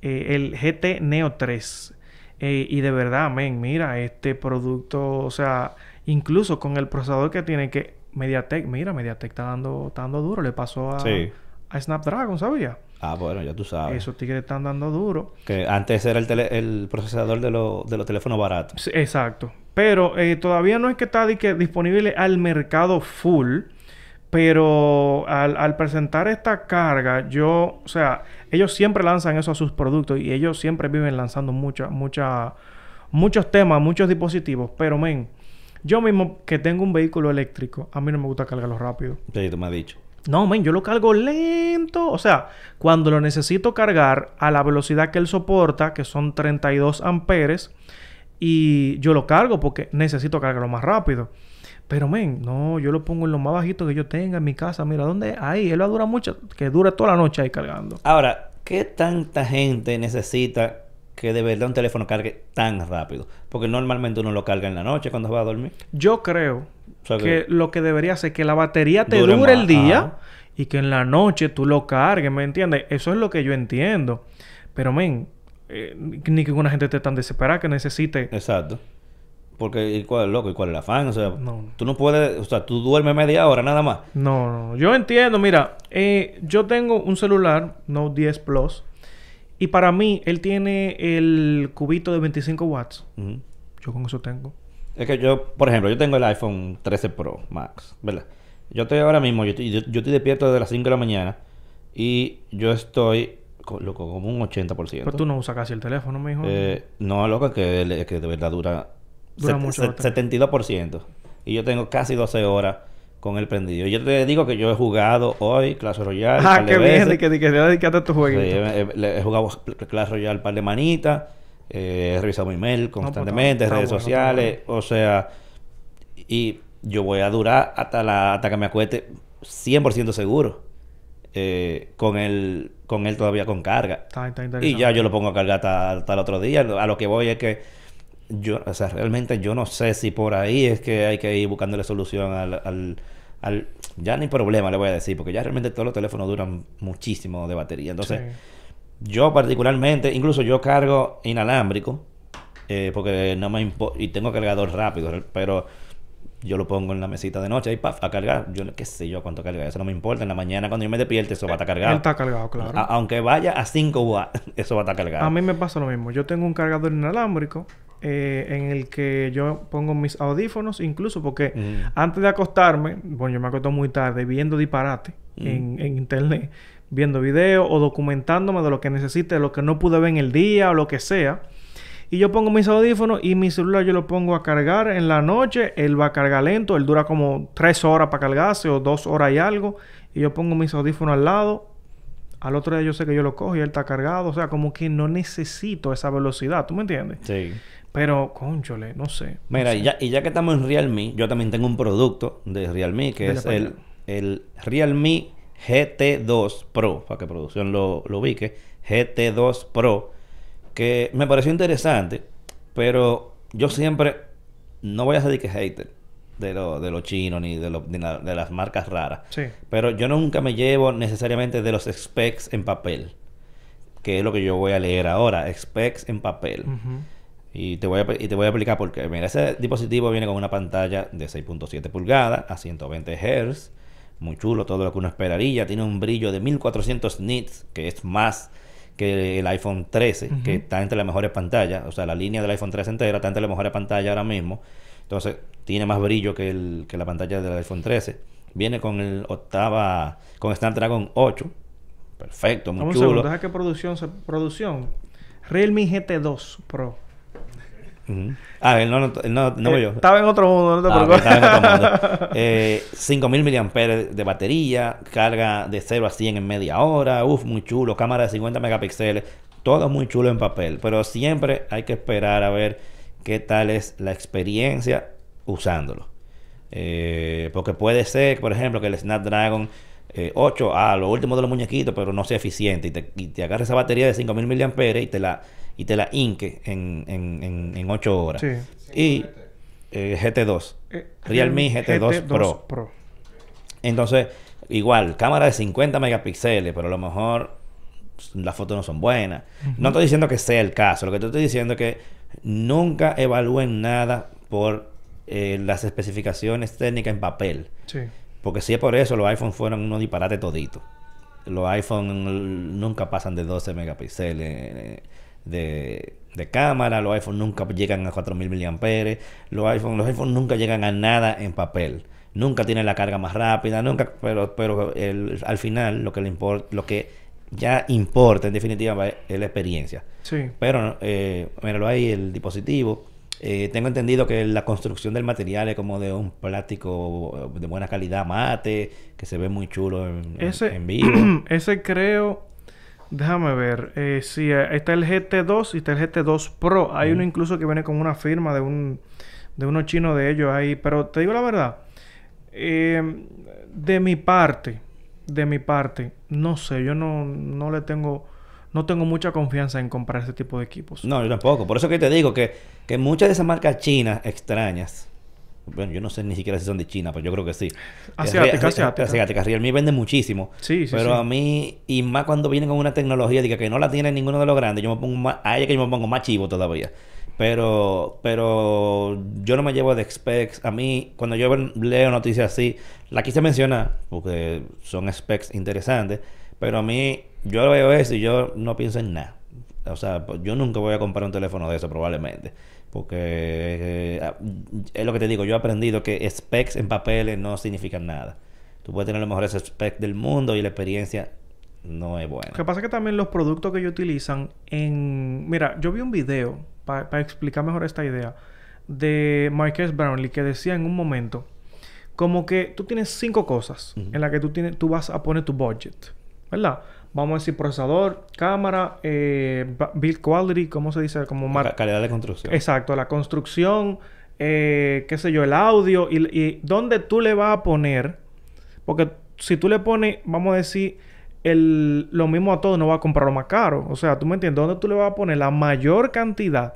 eh, el GT Neo 3. Eh, y de verdad, men, mira, este producto, o sea, incluso con el procesador que tiene que MediaTek, mira, MediaTek está dando, está dando duro, le pasó a, Sí. a Snapdragon, ¿sabía? Ah, bueno, ya tú sabes. Esos tigres están dando duro. Que antes era el, tele- el procesador de, lo- de los teléfonos baratos. Sí, exacto. Pero eh, todavía no es que está di que disponible al mercado full. Pero al, al presentar esta carga, yo, o sea, ellos siempre lanzan eso a sus productos y ellos siempre viven lanzando mucha, mucha, muchos temas, muchos dispositivos. Pero, men, yo mismo que tengo un vehículo eléctrico, a mí no me gusta cargarlo rápido. Sí, tú me has dicho. No, men, yo lo cargo lento. O sea, cuando lo necesito cargar a la velocidad que él soporta, que son 32 amperes, y yo lo cargo porque necesito cargarlo más rápido. Pero, men, no, yo lo pongo en lo más bajito que yo tenga en mi casa. Mira, ¿dónde? Ahí, él va a durar mucho, que dure toda la noche ahí cargando. Ahora, ¿qué tanta gente necesita que de verdad un teléfono cargue tan rápido? Porque normalmente uno lo carga en la noche cuando va a dormir. Yo creo O sea que que- lo que debería hacer es que la batería te Dure el día ajá. y que en la noche tú lo cargues, ¿me entiendes? Eso es lo que yo entiendo. Pero, men, eh, ni que una gente esté tan desesperada que necesite... Exacto. Porque, ¿y cuál es loco? ¿Y cuál es el afán? O sea, No. tú no puedes... O sea, tú duermes media hora nada más. No, no, yo entiendo, mira, eh, yo tengo un celular Note 10 Plus y para mí él tiene el cubito de 25 watts. Yo con eso tengo. Es que yo, por ejemplo, yo tengo el iPhone 13 Pro Max, ¿verdad? Yo estoy ahora mismo, yo estoy, yo, yo estoy despierto desde las 5 de la mañana y yo estoy, co- loco, como un 80%. Pero tú no usas casi el teléfono, mijo. Eh, no, loco, que, que de verdad dura, Dura mucho set- la batería. 72%. Y yo tengo casi 12 horas con el prendido. Yo te digo que yo he jugado hoy Clash Royale. [LAUGHS] ah, qué bien, de que, de que te dedicaste a tu Sí, jueguito. he, he- jugado Clash Royale un par de manitas. eh, he revisado mi mail pues, constantemente, redes sociales. O sea, y yo voy a durar hasta la hasta que me acueste 100% seguro. eh, con él con él todavía con carga. Está, está Y ya yo lo pongo a cargar hasta, hasta el otro día. A lo que voy es que yo, o sea, realmente yo no sé si por ahí es que hay que ir buscándole solución al, al, al- ya ni problema le voy a decir, porque ya realmente todos los teléfonos duran muchísimo de batería. Entonces, Sí. yo particularmente, incluso yo cargo inalámbrico, eh, porque no me impo- y tengo cargador rápido, pero yo lo pongo en la mesita de noche ahí paf, a cargar. Yo no- qué sé yo cuánto carga, eso no me importa. En la mañana cuando yo me despierte, eso va a estar cargado. Él está cargado, claro. A- aunque vaya a 5 watts, [LAUGHS] eso va a estar cargado. A mí me pasa lo mismo. Yo tengo un cargador inalámbrico eh, en el que yo pongo mis audífonos, incluso porque antes de acostarme, bueno, yo me acuesto muy tarde viendo disparate en, en internet, viendo videos o documentándome de lo que necesite, de lo que no pude ver en el día o lo que sea. Y yo pongo mis audífonos y mi celular yo lo pongo a cargar en la noche. Él va a cargar lento. Él dura como tres horas para cargarse o dos horas y algo. Y yo pongo mis audífonos al lado. Al otro día yo sé que yo lo cojo y él está cargado. O sea, como que no necesito esa velocidad. ¿Tú me entiendes? Sí. Pero, conchole, no sé. no Mira, sé. y ya, y ya que estamos en Realme, yo también tengo un producto de Realme que es el, el Realme GT2 Pro, para que producción lo, lo ubique. GT2 Pro, que me pareció interesante, pero yo siempre no voy a ser que hater de lo, de los chinos ni de, lo- de la- de las marcas raras. Sí. Pero yo nunca me llevo necesariamente de los specs en papel, que es lo que yo voy a leer ahora, specs en papel. Ujú. Y te voy a, y te voy a explicar por qué. Mira, ese dispositivo viene con una pantalla de 6.7 pulgadas a 120 Hz. Muy chulo, todo lo que uno esperaría. Tiene un brillo de 1400 nits, que es más que el iPhone 13, Ujú. que está entre las mejores pantallas. O sea, la línea del iPhone 13 entera está entre las mejores pantallas ahora mismo. Entonces, tiene más brillo que, el, que la pantalla del iPhone 13. Viene con el octava, con Snapdragon 8. Perfecto, muy un chulo. segundo. Deja que producción... Producción. Realme GT2 Pro. Ah, él no, no, no, no Eh, yo. Estaba en otro mundo, no te Ah, preocupes. estaba en otro mundo. [LAUGHS] Eh, 5000 mAh de batería, carga de 0 a 100 en media hora, uf, muy chulo, cámara de 50 megapíxeles, todo muy chulo en papel, pero siempre hay que esperar a ver qué tal es la experiencia usándolo. Eh, porque puede ser, por ejemplo, que el Snapdragon eh, 8, ah, lo último de los muñequitos, pero no sea eficiente y te, y te agarre esa batería de 5000 mAh y te la, y te la inque en, en, en, en 8 horas. Sí. Y eh, GT2. Eh, Realme GT2 Pro. Entonces, igual, cámara de 50 megapíxeles, pero a lo mejor las fotos no son buenas. No estoy diciendo que sea el caso, lo que te estoy diciendo es que nunca evalúen nada por eh, las especificaciones técnicas en papel. Sí. Porque si es por eso, los iPhones fueron unos disparates toditos. Los iPhones nunca pasan de 12 megapíxeles de, de cámara, los iPhones nunca llegan a 4000 mAh, los iPhones, los iPhones nunca llegan a nada en papel. Nunca tienen la carga más rápida, nunca, pero, pero el- al final lo que le importa, lo que ya importa en definitiva es la experiencia. Sí. Pero, eh, míralo ahí, el dispositivo. Eh, tengo entendido que la construcción del material es como de un plástico de buena calidad mate, que se ve muy chulo en- Ese, en vivo. [CLEARS THROAT] ese creo. Déjame ver. Eh, sí, eh, está el GT2 y está el GT2 Pro. Hay uno incluso que viene con una firma de un de unos chinos de ellos ahí. Pero te digo la verdad. eh, de mi parte, de mi parte, no sé, yo no, no le tengo, no tengo mucha confianza en comprar ese tipo de equipos. No, yo tampoco. Por eso que te digo que, que muchas de esas marcas chinas extrañas, bueno, yo no sé ni siquiera si son de China, pero yo creo que sí. Asiática, Rea- asiática. Asiática. Realme vende muchísimo. Sí, sí, Pero sí. a mí, y más cuando vienen con una tecnología diga que no la tiene ninguno de los grandes, yo me pongo más, ahí es que yo me pongo más chivo todavía. Pero, pero yo no me llevo de specs. A mí, cuando yo leo noticias así, la quise mencionar porque son specs interesantes. Pero a mí, yo veo eso y yo no pienso en nada. O sea, yo nunca voy a comprar un teléfono de eso probablemente. Porque eh, ah, es lo que te digo, yo he aprendido que specs en papeles no significan nada. Tú puedes tener los mejores specs del mundo y la experiencia no es buena. Lo que pasa es que también los productos que ellos utilizan en... Mira, yo vi un video para explicar mejor esta idea de Marques Brownlee que decía en un momento como que tú tienes cinco cosas en las que tú, tienes, tú vas a poner tu budget, ¿verdad? Vamos a decir procesador, cámara, eh, build quality, ¿cómo se dice? Como Ca- calidad de construcción. Exacto, la construcción, eh, qué sé yo, el audio y, y dónde tú le vas a poner. Porque si tú le pones, vamos a decir, el, lo mismo a todo, no va a comprar lo más caro. O sea, tú me entiendes, dónde tú le vas a poner la mayor cantidad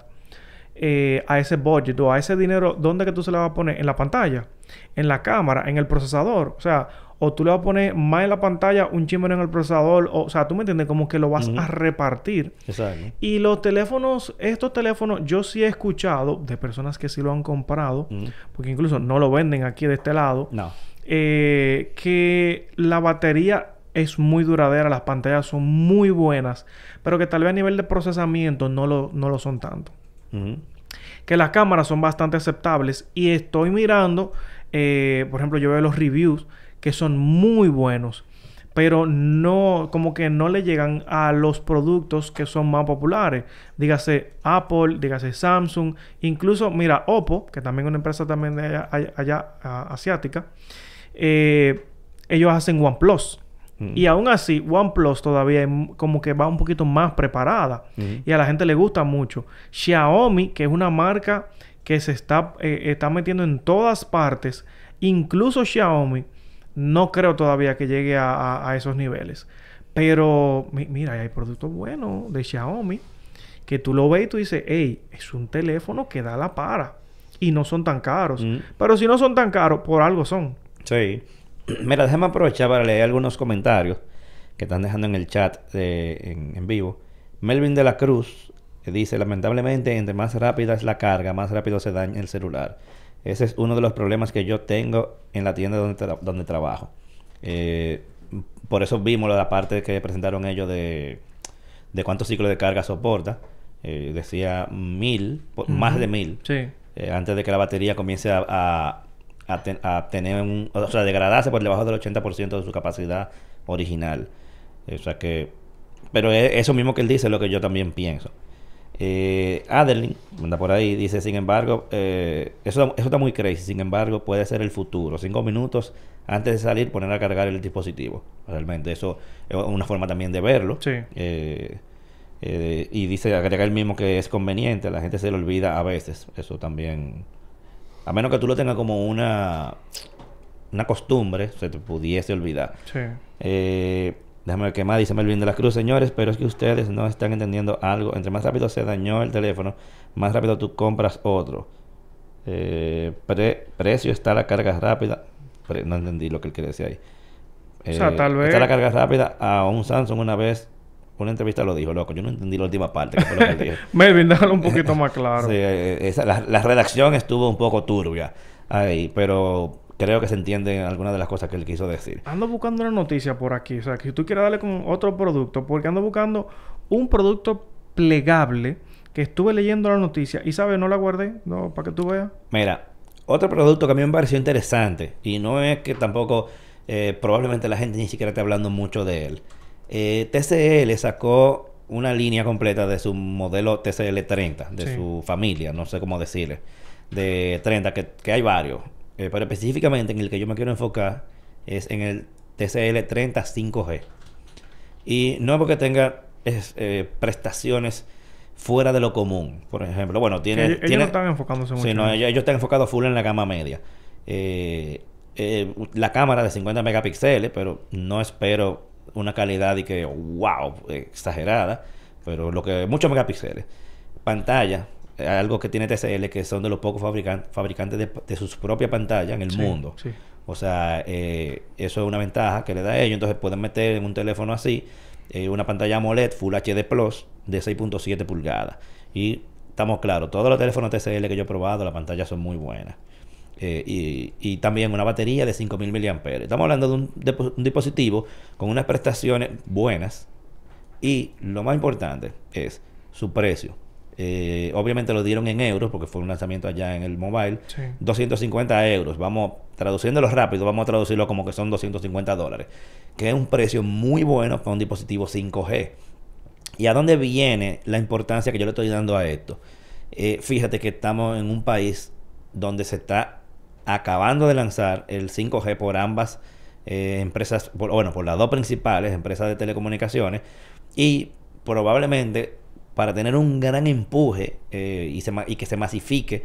eh, a ese budget o a ese dinero, ¿dónde que tú se le vas a poner? En la pantalla, en la cámara, en el procesador. O sea, o tú le vas a poner más en la pantalla, un chimero en el procesador. O, o sea, tú me entiendes, como que lo vas a repartir. Exacto. Y los teléfonos, estos teléfonos, yo sí he escuchado de personas que sí lo han comprado, porque incluso no lo venden aquí de este lado, No. eh, que la batería es muy duradera, las pantallas son muy buenas, pero que tal vez a nivel de procesamiento no lo, no lo son tanto. Que las cámaras son bastante aceptables y estoy mirando, eh, por ejemplo, yo veo los reviews que son muy buenos, pero no, como que no le llegan a los productos que son más populares. Dígase Apple, dígase Samsung, incluso, mira, Oppo, que también es una empresa también de allá, allá- asiática, eh, ellos hacen OnePlus. Mm. Y aún así, OnePlus todavía como que va un poquito más preparada. Ujú. Y a la gente le gusta mucho. Xiaomi, que es una marca que se está, eh, está metiendo en todas partes. Incluso Xiaomi, no creo todavía que llegue a, a- a esos niveles. Pero mi- mira, hay productos buenos de Xiaomi que tú lo ves y tú dices, hey, es un teléfono que da la para. Y no son tan caros. Mm. Pero si no son tan caros, por algo son. Sí. [CLEARS THROAT] Mira, déjame aprovechar para leer algunos comentarios que están dejando en el chat de- en, en vivo. Melvin de la Cruz dice, lamentablemente, entre más rápida es la carga, más rápido se daña el celular. Ese es uno de los problemas que yo tengo en la tienda donde, tra- donde trabajo. Eh, por eso vimos la parte que presentaron ellos de, de cuántos ciclos de carga soporta. Eh, decía mil, más de mil Sí. eh, antes de que la batería comience a, a, a ten- a tener un, o sea, degradarse por debajo del 80% de su capacidad original. O sea que, pero es eso mismo que él dice, es lo que yo también pienso. Eh, Adeline, anda por ahí, dice, sin embargo, eh, eso, eso está muy crazy, sin embargo, puede ser el futuro. Cinco minutos antes de salir, poner a cargar el dispositivo. Realmente, eso es una forma también de verlo. Sí. Eh, eh, y dice, agrega el mismo que es conveniente, la gente se le olvida a veces. Eso también. A menos que tú lo tengas como una, una costumbre, se te pudiese olvidar. Sí. Déjame ver qué más dice Melvin de la Cruz, señores, pero es que ustedes no están entendiendo algo. Entre más rápido se dañó el teléfono, más rápido tú compras otro. Eh, pre- precio está la carga rápida. Pre- no entendí lo que él quiere decir ahí. O sea, Eh, tal vez- Está la carga rápida a un Samsung una vez una entrevista lo dijo, loco. Yo no entendí la última parte, que fue lo que él dijo. [LAUGHS] Melvin, déjalo un poquito más [LAUGHS] claro. Sí, eh, esa- la, la redacción estuvo un poco turbia ahí, pero creo que se entienden algunas de las cosas que él quiso decir. Ando buscando una noticia por aquí. O sea, que si tú quieres darle con otro producto, porque ando buscando un producto plegable que estuve leyendo la noticia y, ¿sabes? No la guardé, no, para que tú veas. Mira, otro producto que a mí me pareció interesante, y no es que tampoco eh, probablemente la gente ni siquiera esté hablando mucho de él. Eh, TCL sacó una línea completa de su modelo TCL 30, de Sí. su familia, no sé cómo decirle, de 30, que, que hay varios, Eh, pero específicamente en el que yo me quiero enfocar es en el TCL 30 5G. Y no es porque tenga es, eh, prestaciones fuera de lo común. Por ejemplo, bueno, tiene... ellos, tiene no están enfocándose mucho. Sí, no, ellos, ellos están enfocados full en la gama media. Eh, eh, la cámara de 50 megapíxeles, pero no espero una calidad y que, wow, exagerada, pero lo que, muchos megapíxeles. Pantalla, algo que tiene TCL, que son de los pocos fabrican- fabricantes de, de sus propias pantallas en el Sí, mundo. sí. O sea, eh, eso es una ventaja que le da a ellos. Entonces pueden meter en un teléfono así eh, una pantalla AMOLED Full HD Plus de 6.7 pulgadas. Y estamos claros, todos los teléfonos TCL que yo he probado, las pantallas son muy buenas. Eh, y, y también una batería de 5000 mAh. Estamos hablando de un dispositivo con unas prestaciones buenas. Y lo más importante es su precio. Eh, obviamente lo dieron en euros porque fue un lanzamiento allá en el mobile. Sí. 250 euros. Vamos, traduciéndolo rápido, vamos a traducirlo como que son 250 dólares. Que es un precio muy bueno para un dispositivo 5G. ¿Y a dónde viene la importancia que yo le estoy dando a esto? Eh, fíjate que estamos en un país donde se está acabando de lanzar el 5G por ambas eh, empresas, por- bueno, por las dos principales empresas de telecomunicaciones. Y probablemente para tener un gran empuje eh, y, se y que se masifique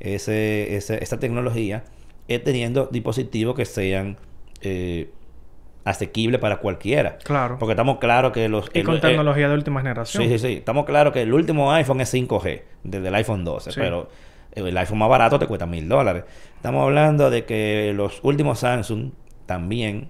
ese, ese- esa tecnología, es teniendo dispositivos que sean eh, asequibles para cualquiera. Claro. Porque estamos claros que los... y el- con eh, tecnología de última generación. Sí, sí, sí. Estamos claros que el último iPhone es 5G, desde el iPhone 12, Sí. pero el iPhone más barato te cuesta mil dólares. Estamos hablando de que los últimos Samsung también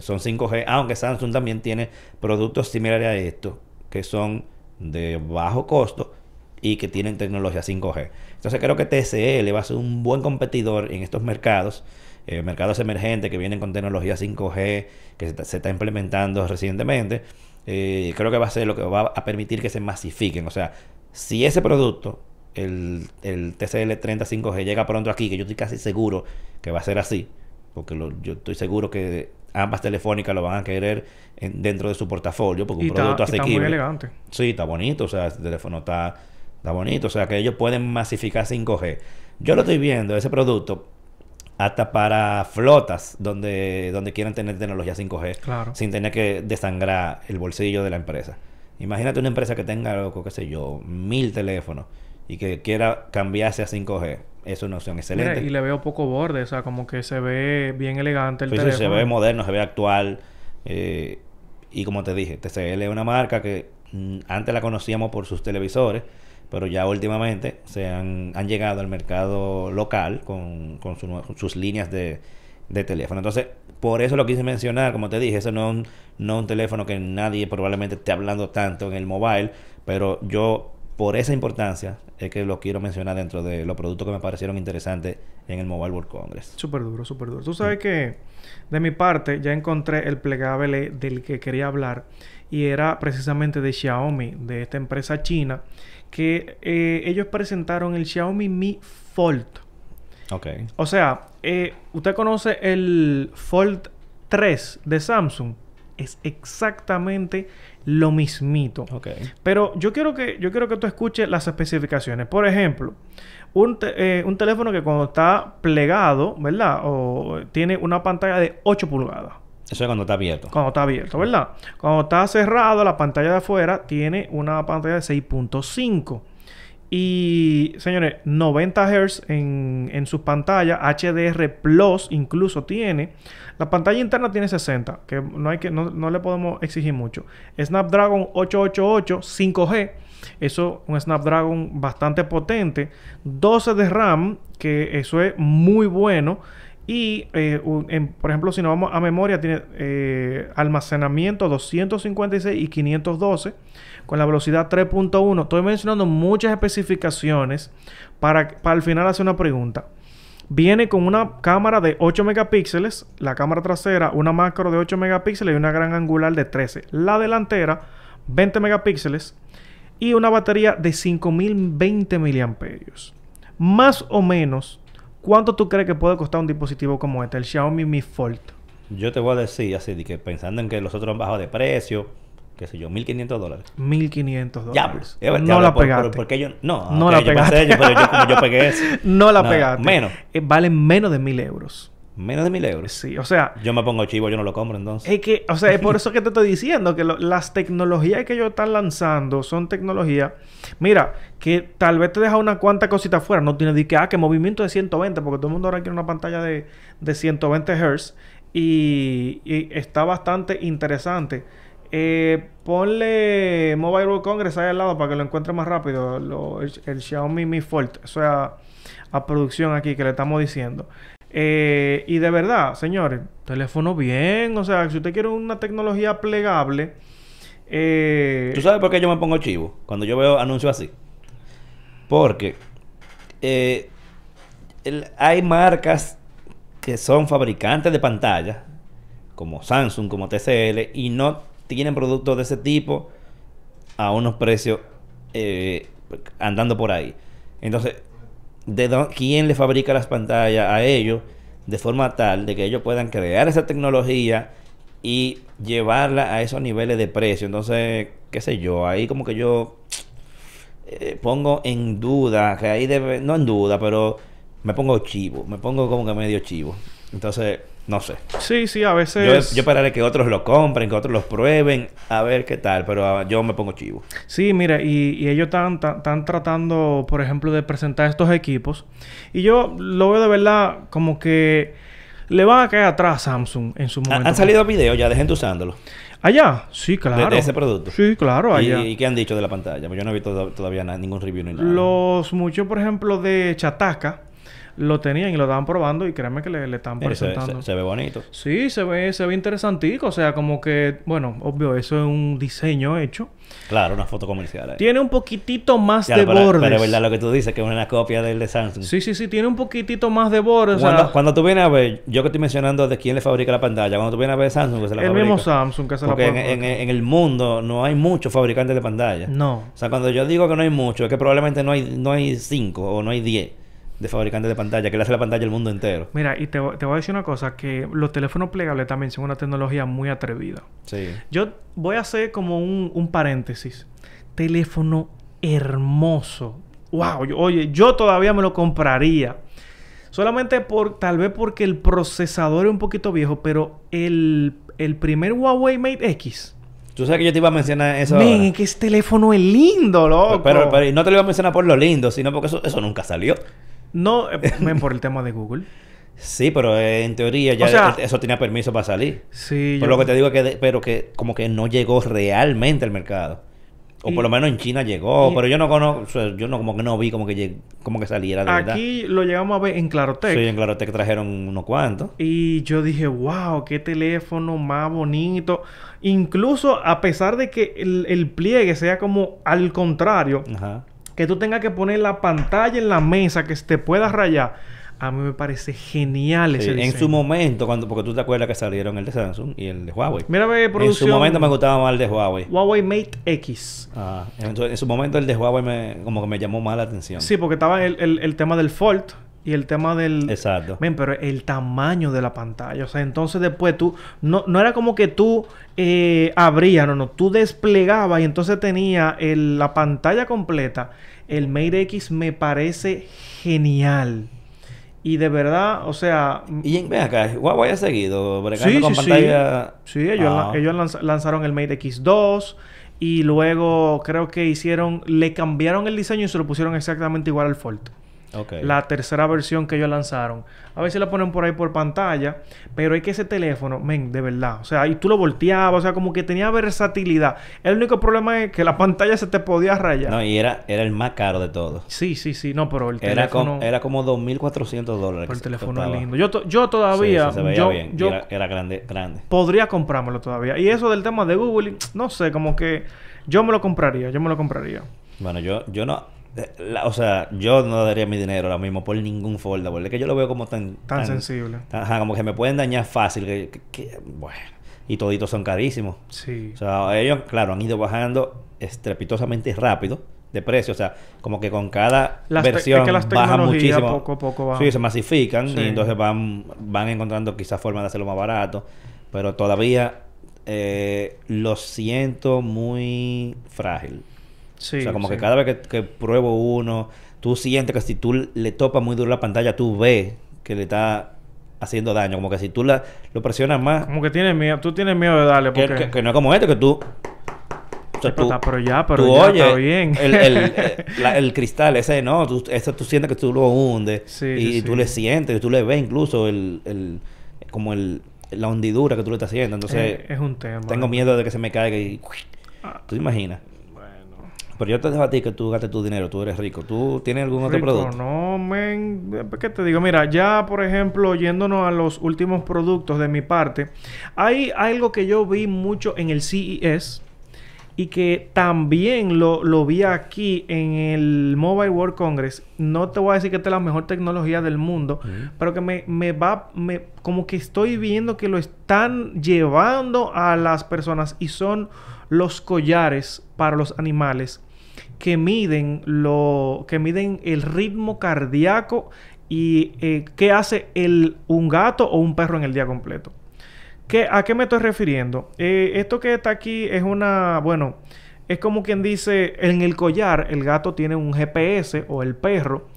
son 5G, aunque Samsung también tiene productos similares a estos, que son de bajo costo y que tienen tecnología 5G. Entonces creo que TCL va a ser un buen competidor en estos mercados, eh, mercados emergentes que vienen con tecnología 5G, que se está, implementando recientemente. Eh, creo que va a ser lo que va a permitir que se masifiquen. O sea, si ese producto, el, TCL 35G, llega pronto aquí, que yo estoy casi seguro que va a ser así, porque yo estoy seguro que ambas telefónicas lo van a querer en- dentro de su portafolio, porque y un está, producto y está muy asequible. elegante. Sí, está bonito, o sea, el teléfono está, está bonito, o sea, que ellos pueden masificar 5G. Yo lo estoy viendo, ese producto, hasta para flotas donde, donde quieran tener tecnología 5G, Claro. sin tener que desangrar el bolsillo de la empresa. Imagínate una empresa que tenga, loco, qué sé yo, mil teléfonos y que quiera cambiarse a 5G. Es una opción excelente. Mira, y le veo poco borde, o sea, como que se ve bien elegante el Sí, sí, teléfono. se ve moderno, se ve actual. eh, y como te dije, TCL es una marca que mm, antes la conocíamos por sus televisores, pero ya últimamente se han, han llegado al mercado local con, con su con sus líneas de, de teléfono. Entonces, por eso lo quise mencionar, como te dije, eso no es un, no es un teléfono que nadie probablemente esté hablando tanto en el mobile, pero yo, por esa importancia, es que lo quiero mencionar dentro de los productos que me parecieron interesantes en el Mobile World Congress. Súper duro, súper duro. Tú sabes que de mi parte ya encontré el plegable del que quería hablar y era precisamente de Xiaomi, de esta empresa china, que eh, ellos presentaron el Xiaomi Mi Fold. Ok. O sea, eh, usted conoce el Fold 3 de Samsung. Es exactamente lo mismito. Ok. Pero yo quiero que yo quiero que tú escuches las especificaciones. Por ejemplo, un, te- eh, un teléfono que cuando está plegado, ¿verdad? O tiene una pantalla de 8 pulgadas. Eso es cuando está abierto. Cuando está abierto, ¿verdad? Cuando está cerrado, la pantalla de afuera tiene una pantalla de 6.5. Y, señores, 90 Hz en, en sus pantallas, HDR Plus incluso tiene. La pantalla interna tiene 60, que no, hay que, no, no le podemos exigir mucho. Snapdragon 888 5G, eso un Snapdragon bastante potente. 12 de RAM, que eso es muy bueno. Y, eh, un- en- por ejemplo, si nos vamos a memoria, tiene eh, almacenamiento 256 y 512 con la velocidad 3.1. Estoy mencionando muchas especificaciones para, para al final hacer una pregunta. Viene con una cámara de 8 megapíxeles, la cámara trasera, una macro de 8 megapíxeles y una gran angular de 13. La delantera, 20 megapíxeles y una batería de 5020 miliamperios. Más o menos, ¿cuánto tú crees que puede costar un dispositivo como este, el Xiaomi Mi Fold? Yo te voy a decir así, de que pensando en que los otros han bajado de precio, qué sé yo, 1500 dólares. 1500 Ya, dólares. pues, no la pegaste. porque yo, no, No la yo pensé pegaste. pero yo, como yo pegué eso. [LAUGHS] no la No, pegaste. menos. Eh, valen menos de 1000 euros. Menos de mil euros. Sí, o sea, Yo me pongo chivo, yo no lo compro entonces. Es que, o sea, es por eso que te estoy [LAUGHS] diciendo que lo- las tecnologías que ellos están lanzando son tecnologías. Mira, que tal vez te deja una cuanta cosita afuera. No tiene de que, ah, que movimiento de 120, porque todo el mundo ahora quiere una pantalla de, de 120 Hz. Y, y está bastante interesante. Eh, ponle Mobile World Congress ahí al lado para que lo encuentre más rápido. lo- el, el Xiaomi Mi Fold. O sea, a producción aquí que le estamos diciendo. Eh, y de verdad, señores, teléfono bien. O sea, si usted quiere una tecnología plegable. eh, ¿Tú sabes por qué yo me pongo chivo cuando yo veo anuncios así? Porque eh, hay marcas que son fabricantes de pantallas, como Samsung, como TCL, y no tienen productos de ese tipo a unos precios eh, andando por ahí. Entonces, ¿de dó- ¿quién le fabrica las pantallas a ellos de forma tal de que ellos puedan crear esa tecnología y llevarla a esos niveles de precio? Entonces, qué sé yo, ahí como que yo eh, pongo en duda, que ahí debe, no en duda, pero me pongo chivo, me pongo como que medio chivo. Entonces, no sé. sí, sí, a Yo, veces. yo esperaré que otros lo compren, que otros los prueben, a ver qué tal, pero ah, yo me pongo chivo. Sí, mira, y, y ellos están, están tratando, por ejemplo, de presentar estos equipos. Y yo lo veo de verdad como que le van a caer atrás a Samsung en su ¿Han- momento. ¿Han salido videos ya de gente usándolo? Allá, sí, claro. de ese producto? Sí, claro, ¿Y, allá. y qué han dicho de la pantalla? Pues Yo no he visto to- todavía na- ningún review ni nada. Los muchos, por ejemplo, de Chataca, lo tenían y lo estaban probando y créeme que le, le están se, presentando. se- se ve bonito. Sí, se ve, se ve interesantico. O sea, como que, bueno, obvio, eso es un diseño hecho. Claro, una foto comercial ahí. Tiene un poquitito más de pero, bordes. pero es verdad lo que tú dices, que es una copia del de Samsung. Sí, sí, sí, tiene un poquitito más de bordes. o sea, Cuando, tú vienes a ver, yo que estoy mencionando de quién le fabrica la pantalla, cuando tú vienes a ver Samsung que se la el fabrica. mismo Samsung que se la Porque en, en- en el mundo no hay muchos fabricantes de pantalla. No. O sea, cuando yo digo que no hay muchos, es que probablemente no hay, no hay cinco o no hay diez de fabricantes de pantalla que le hace la pantalla al mundo entero. Mira, y te, voy- te voy a decir una cosa, que los teléfonos plegables también son una tecnología muy atrevida. Sí. Yo voy a hacer como un, un paréntesis. Teléfono hermoso. Wow, yo- oye, yo todavía me lo compraría. Solamente por, tal vez porque el procesador es un poquito viejo, pero el, el primer Huawei Mate X. Tú sabes que yo te iba a mencionar eso. Men, que ese teléfono es lindo, loco. Pero, pero y no te lo iba a mencionar por lo lindo, sino porque eso, eso nunca salió. No, eh, por el tema de Google. Sí, pero eh, en teoría ya O sea- eso tenía permiso para salir. Sí, Por yo- lo que te digo que, de- pero que como que no llegó realmente al mercado. O Y- por lo menos en China llegó, y- pero yo no conozco, o sea, yo no como que no vi como que lleg- como que saliera de verdad. Aquí lo llegamos a ver en Clarotec. Sí, en claro, te trajeron unos cuantos. Y yo dije, wow, qué teléfono más bonito. Incluso a pesar de que el, el pliegue sea como al contrario, Ajá. Que tú tengas que poner la pantalla en la mesa que te pueda rayar. A mí me parece genial Sí, ese en diseño. su momento, cuando porque tú te acuerdas que salieron el de Samsung y el de Huawei. Mira, ve, en su producción. momento me gustaba más el de Huawei. Huawei Mate X. Ah, en, su, en su momento el de Huawei me, como que me llamó más la atención. Sí, porque estaba el, el- el tema del Fold y el tema del... Exacto. Men, pero el tamaño de la pantalla. O sea, entonces después tú... No, no era como que tú eh, abrías, no, no. Tú desplegabas y entonces tenía el- la pantalla completa. El Mate X me parece genial. Y de verdad, o sea... Y en- ven acá, Huawei ha seguido bregando Sí, con sí, sí. pantalla. Sí, ellos, Ah. ellos lanz- lanzaron el Mate X2 y luego creo que hicieron, le cambiaron el diseño y se lo pusieron exactamente igual al Fold. Ok. La tercera versión que ellos lanzaron. A ver si la ponen por ahí por pantalla. Pero es que ese teléfono, men, de verdad. O sea, y tú lo volteabas. O sea, como que tenía versatilidad. El único problema es que la [LAUGHS] pantalla se te podía rayar. No, y era, era el más caro de todos. Sí, sí, sí. No, pero el Era, teléfono... como, era como 2.400 dólares. pero el teléfono costaba. es lindo. Yo, to- yo todavía... sí, se veía yo, bien. yo Era, era grande, grande. podría comprármelo todavía. Y eso del tema de Google, no sé, como que yo me lo compraría, yo me lo compraría. Bueno, yo, yo no... eh, la- o sea, yo no daría mi dinero ahora mismo por ningún foldable. Es que yo lo veo como tan... Tan sensible. tan- ajá, como que me pueden dañar fácil. Que, que- que- bueno. Y toditos son carísimos. Sí. O sea, ellos, claro, han ido bajando estrepitosamente rápido de precio. O sea, como que con cada Las versión es que las baja tecnologías muchísimo. poco a poco bajan. Sí, se masifican Sí. y entonces van, van encontrando quizás formas de hacerlo más barato. Pero todavía eh, lo siento muy frágil. Sí, o sea, como sí. que cada vez que, que pruebo uno, tú sientes que si tú le topas muy duro la pantalla, tú ves que le está haciendo daño. Como que si tú la, lo presionas más, Como que tienes miedo, tú tienes miedo de darle que, porque... que- que no es como este, que tú... O sea, Pero está- pero ya, pero tú ya oyes está bien. El, el, [LAUGHS] eh, la- el cristal, ese no, tú, ese tú sientes que tú lo hundes Sí, y, sí, tú le sientes, tú le ves incluso el, el como el, la hundidura que tú le estás haciendo. Entonces, Eh, es un tema. tengo miedo de que se me caiga y... Ah, ¿Tú te imaginas? Pero yo te dejo a ti que tú gastes tu dinero, tú eres rico. ¿Tú tienes algún otro producto? No, men. ¿Qué te digo? Mira, ya por ejemplo, yéndonos a los últimos productos de mi parte, hay algo que yo vi mucho en el CES y que también lo, lo vi aquí en el Mobile World Congress. No te voy a decir que esta es la mejor tecnología del mundo, pero que me, me va, me, como que estoy viendo que lo están llevando a las personas y son los collares para los animales que miden lo que miden el ritmo cardíaco y eh, qué hace el un gato o un perro en el día completo. ¿Qué, ¿A qué me estoy refiriendo? Eh, esto que está aquí es una, bueno, es como quien dice, en el collar el gato tiene un GPS o el perro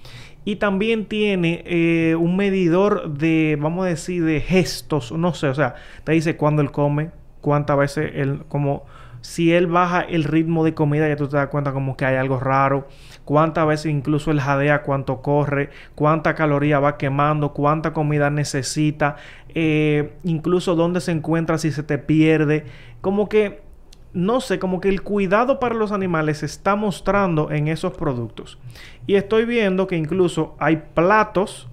y también tiene eh, un medidor de, vamos a decir, de gestos, no sé, o sea, te dice cuándo él come, cuántas veces él, como si él baja el ritmo de comida, ya tú te das cuenta como que hay algo raro, cuántas veces incluso él jadea, cuánto corre, cuánta caloría va quemando, cuánta comida necesita, eh, incluso dónde se encuentra si se te pierde, como que no sé, como que el cuidado para los animales se está mostrando en esos productos. Y estoy viendo que incluso hay platos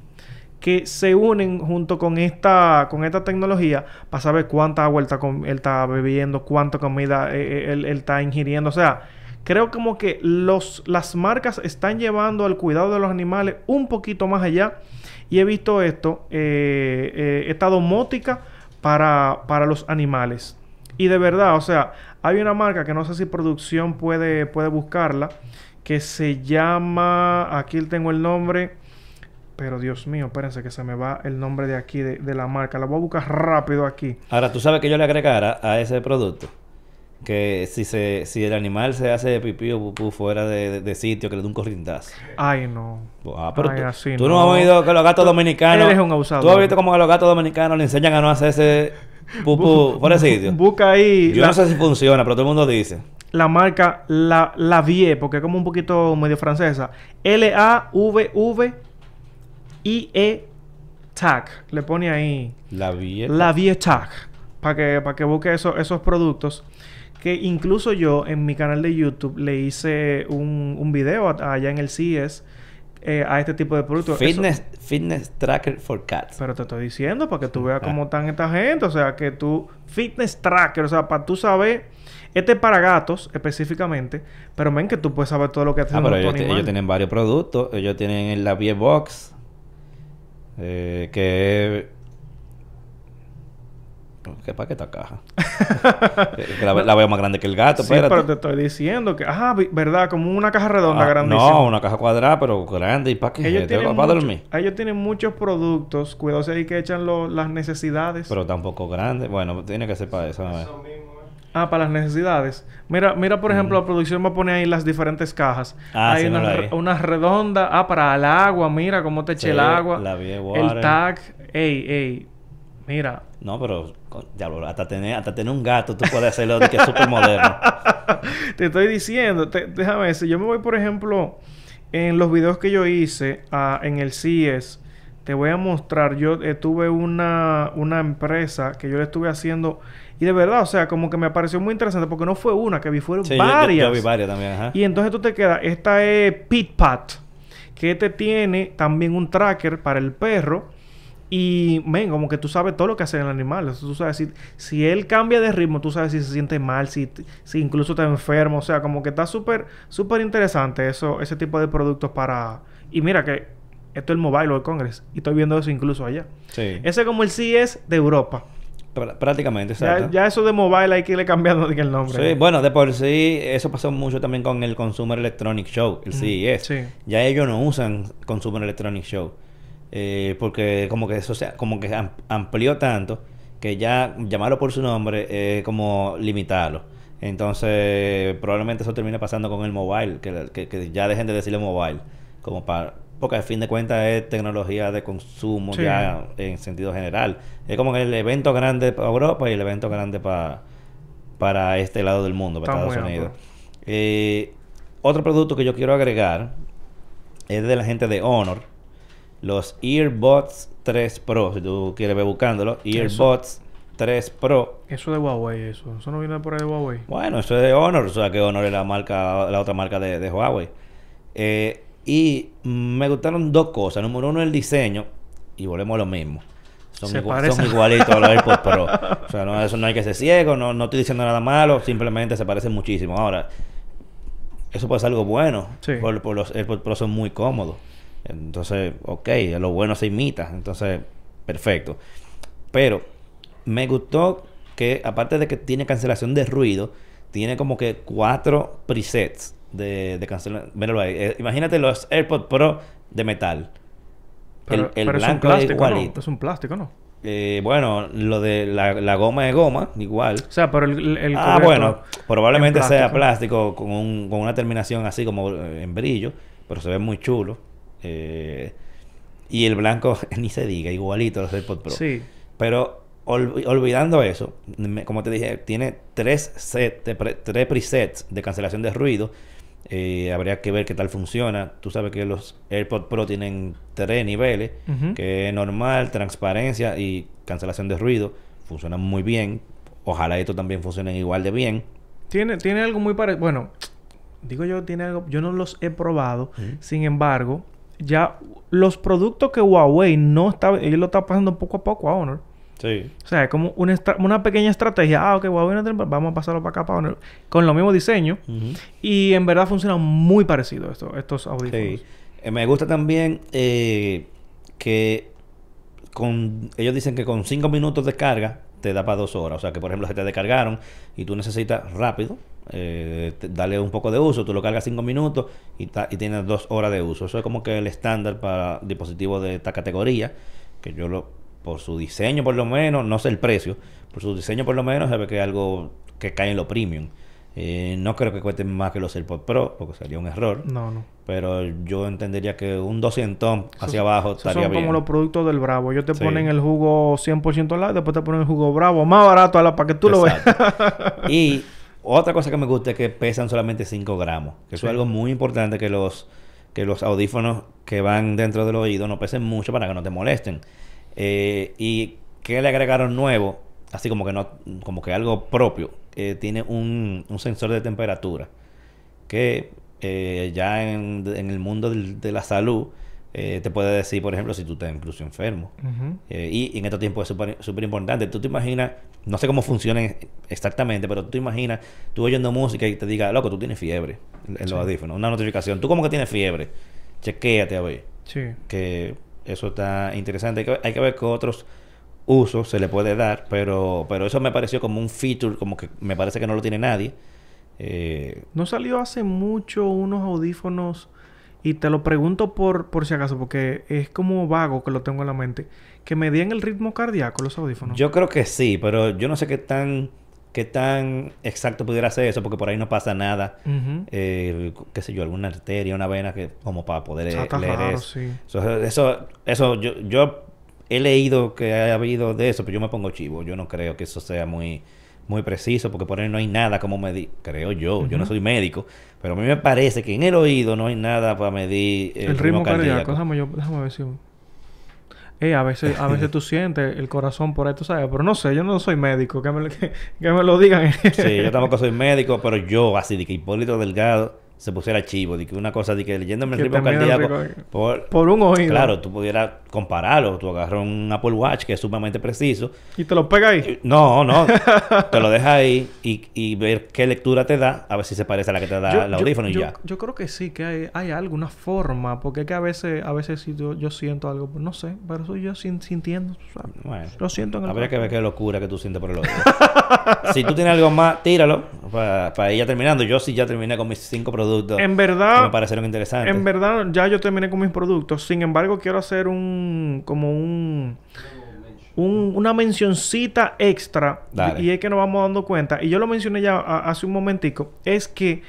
que se unen junto con esta, con esta tecnología para saber cuánta agua él está, él está bebiendo, cuánta comida eh, eh, él, él está ingiriendo. O sea, creo como que los, las marcas están llevando al cuidado de los animales un poquito más allá. Y he visto esto, eh, eh, esta domótica para, para los animales. Y de verdad, o sea, hay una marca que no sé si producción puede, puede buscarla, que se llama, aquí tengo el nombre, pero Dios mío, espérense que se me va el nombre de aquí, de, de la marca. La voy a buscar rápido aquí. Ahora, tú sabes que yo le agregara a ese producto que si se si el animal se hace pipí o pupú fuera de, de- de sitio, que le dé un corrientazo. Ay, no. Ah, pero Ay, tú, así tú no. no. has oído que los gatos dominicanos. Eres un abusador. Tú has visto como que los gatos dominicanos le enseñan a no hacer ese pupú fuera de sitio. [LAUGHS] Busca ahí Yo la, no sé si funciona, pero todo el mundo dice. la marca La, la Vie, porque es como un poquito medio francesa. L-A-V-V-I-E TAC. Le pone ahí. La vi. La Vie Tag. Para que, que busque eso- esos productos. Que incluso yo en mi canal de YouTube le hice un, un video a- allá en el CES eh, a este tipo de productos. Eso- Fitness, fitness tracker for cats. pero te estoy diciendo para que tú veas Ah. cómo están esta gente. O sea, que tú... Fitness tracker. O sea, para tú saber... Este es para gatos específicamente. Pero ven que tú puedes saber todo lo que hace Ah, pero ellos, ellos tienen varios productos. Ellos tienen la Vie Box. Eh, que ¿Qué para qué esta caja? [LAUGHS] Que la, ve- la veo más grande que el gato, Sí, espérate. pero te estoy diciendo que... Ajá, vi- ¿verdad? Como una caja redonda Ah, grandísima. no, una caja cuadrada, pero grande. ¿Y para qué? Ellos tienen, para mucho- dormir. ellos tienen muchos productos. Cuidado si ahí que echan lo- las necesidades. Pero tampoco grande. Bueno, tiene que ser para eso. Eso mismo. Ah, para las necesidades. Mira, mira por ejemplo, la producción va a poner ahí las diferentes cajas. Ah, Hay sí, una, mira re- una redonda. Ah, para el agua. Mira cómo te Sí, el agua. la Vie el tag. Ey, ey. Mira. No, pero diablo, hasta tener, hasta tener un gato tú puedes hacerlo de que es súper moderno. [LAUGHS] te estoy diciendo. te- déjame. Si yo me voy, por ejemplo, en los videos que yo hice ah, en el CES, te voy a mostrar, yo eh, tuve una, una empresa que yo le estuve haciendo y de verdad, o sea, como que me pareció muy interesante porque no fue una que vi, fueron Sí, yo- yo- varias. Yo, vi varias también, ajá. Y entonces tú te quedas, esta es PitPat, que te tiene también un tracker para el perro. Y, ven, como que tú sabes todo lo que hace el animal. O sea, tú sabes si, si él cambia de ritmo, tú sabes si se siente mal, si, si incluso está enfermo. O sea, como que está súper, súper interesante eso, ese tipo de productos para... Y mira que esto es el Mobile World Congress. Y estoy viendo eso incluso allá. Sí. Ese es como el CES de Europa. Prá- Prácticamente, Ya, exacto. ya eso de mobile hay que irle cambiando el nombre. Sí, bueno, de por sí, eso pasó mucho también con el Consumer Electronic Show, el CES. sí. Ya ellos no usan Consumer Electronic Show. eh, porque como que eso sea, como que am- amplió tanto que ya llamarlo por su nombre es como limitarlo. Entonces, probablemente eso termine pasando con el mobile, que, que- que ya dejen de decirle mobile, como para porque al fin de cuentas es tecnología de consumo Sí. ya en sentido general. Es como el evento grande para Europa y el evento grande para para este lado del mundo, para Está Estados Unidos. amplio. Eh, otro producto que yo quiero agregar es de la gente de Honor, los Earbuds 3 Pro, si tú quieres ver buscándolo, Earbuds 3 Pro. Eso de Huawei, eso. Eso no viene por ahí de Huawei. Bueno, eso es de Honor, o sea que Honor es la marca, la otra marca de, de Huawei. Eh, y me gustaron dos cosas. Número uno, el diseño, y volvemos a lo mismo. Son, Se son igualitos a los AirPods Pro. O [LAUGHS] sea, no, eso no hay que ser ciego, no, no estoy diciendo nada malo, simplemente se parecen muchísimo. Ahora, eso puede ser algo bueno. Sí. Por, por los AirPods Pro son muy cómodos. Entonces, ok, lo bueno se imita. Entonces, perfecto. Pero me gustó que, aparte de que tiene cancelación de ruido, tiene como que cuatro presets de, de. Míralo ahí. Eh, imagínate los AirPods Pro de metal. Pero, el el pero es un blanco es plástico, ¿no? igualito. Es un plástico, ¿no? Eh, bueno, lo de la, la goma es goma, igual. O sea, pero el, ah, bueno, probablemente en sea plástico con, un- con una terminación así como eh, en brillo, pero se ve muy chulo. Eh, y el blanco, [LAUGHS] ni se diga, igualito a los AirPods Pro. Sí. Pero ol- olvidando eso, me- como te dije, tiene tres, set tres presets de cancelación de ruido. Eh, habría que ver qué tal funciona. Tú sabes que los AirPods Pro tienen tres niveles, que es normal, transparencia y cancelación de ruido. Funcionan muy bien. Ojalá estos también funcionen igual de bien. Tiene, tiene algo muy parecido. Bueno, digo yo, tiene algo. Yo no los he probado. Sin embargo, ya los productos que Huawei no está. Ellos lo está pasando poco a poco a Honor. Sí. O sea, es como una, una pequeña estrategia. Ah, ok, tiene- Vamos a pasarlo para acá para Honor. Con lo mismo diseño. Y en verdad funcionan muy parecido esto, estos audífonos. Sí. Eh, me gusta también eh, que con ellos dicen que con 5 minutos de carga te da para dos horas. O sea que, por ejemplo, se te descargaron y tú necesitas rápido eh, darle un poco de uso. Tú lo cargas 5 minutos y, y tienes dos horas de uso. Eso es como que el estándar para dispositivos de esta categoría. Que yo lo, por su diseño por lo menos, no sé el precio, por su diseño por lo menos se ve que es algo que cae en lo premium. Eh, no creo que cuesten más que los AirPods Pro, porque sería un error. No, no. Pero yo entendería que un 200 hacia Esos- abajo estaría son bien. como los productos del Bravo. Ellos te Sí. ponen el jugo 100% light, después te ponen el jugo Bravo más barato a la para que tú lo veas. Exacto. [LAUGHS] y otra cosa que me gusta es que pesan solamente 5 gramos. Que eso Sí. es algo muy importante que los, que los audífonos que van dentro del oído no pesen mucho para que no te molesten. Eh, y que le agregaron nuevo, así como que no, como que algo propio, eh, tiene un, un sensor de temperatura que eh, ya en, en el mundo del- de la salud eh, te puede decir, por ejemplo, si tú estás incluso enfermo. Y, y en estos tiempos es súper importante. Tú te imaginas, no sé cómo funciona exactamente, pero tú te imaginas, tú oyendo música y te diga, loco, tú tienes fiebre en en los audífonos, una notificación. Tú como que tienes fiebre, chequéate a ver. Sí. Que eso está interesante. Hay que, hay que ver qué otros usos se le puede dar, pero, pero eso me pareció como un feature, como que me parece que no lo tiene nadie. Eh, No salió hace mucho unos audífonos y te lo pregunto por, por si acaso, porque es como vago que lo tengo en la mente. Que medían el ritmo cardíaco los audífonos. Yo creo que sí, pero yo no sé qué tan, qué tan exacto pudiera ser eso, porque por ahí no pasa nada. Ujú. eh, qué sé yo, alguna arteria, una vena que como para poder Está- eh, leer raro, eso. sí. Eso, eso, eso yo, yo he leído que ha habido de eso, pero yo me pongo chivo. Yo no creo que eso sea muy, muy preciso, porque por ahí no hay nada como medir, creo yo, yo no soy médico, pero a mí me parece que en el oído no hay nada para medir el, ritmo, cardíaco. Déjame, yo, déjame ver si... Eh, a veces, a veces tú sientes el corazón por ahí, tú sabes, pero no sé, yo no soy médico, que me, que, que me lo digan. sí, yo tampoco soy médico, pero yo, así de que Hipólito Delgado, se pusiera chivo, de que una cosa de que leyéndome el ritmo cardíaco por, por, un oído. Claro, tú pudieras compararlo, tú agarras un Apple Watch que es sumamente preciso y te lo pega ahí. No, no, [LAUGHS] te lo dejas ahí y, y, ver qué lectura te da, a ver si se parece a la que te da el audífono y ya. Yo creo que sí, que hay, hay alguna forma, porque es que a veces, a veces si yo, yo siento algo, pues no sé, pero eso yo sintiendo, Bueno, lo siento en el Habría que ver qué locura que tú sientes por el oído. si tú tienes algo más, tíralo para, para ir ya terminando. Yo sí ya terminé con mis cinco productos en verdad. me parecieron interesantes. En verdad, ya yo terminé con mis productos. Sin embargo, quiero hacer un. como un. una mencioncita extra. Y es que nos vamos dando cuenta. Y yo lo mencioné ya hace un momentico. Es que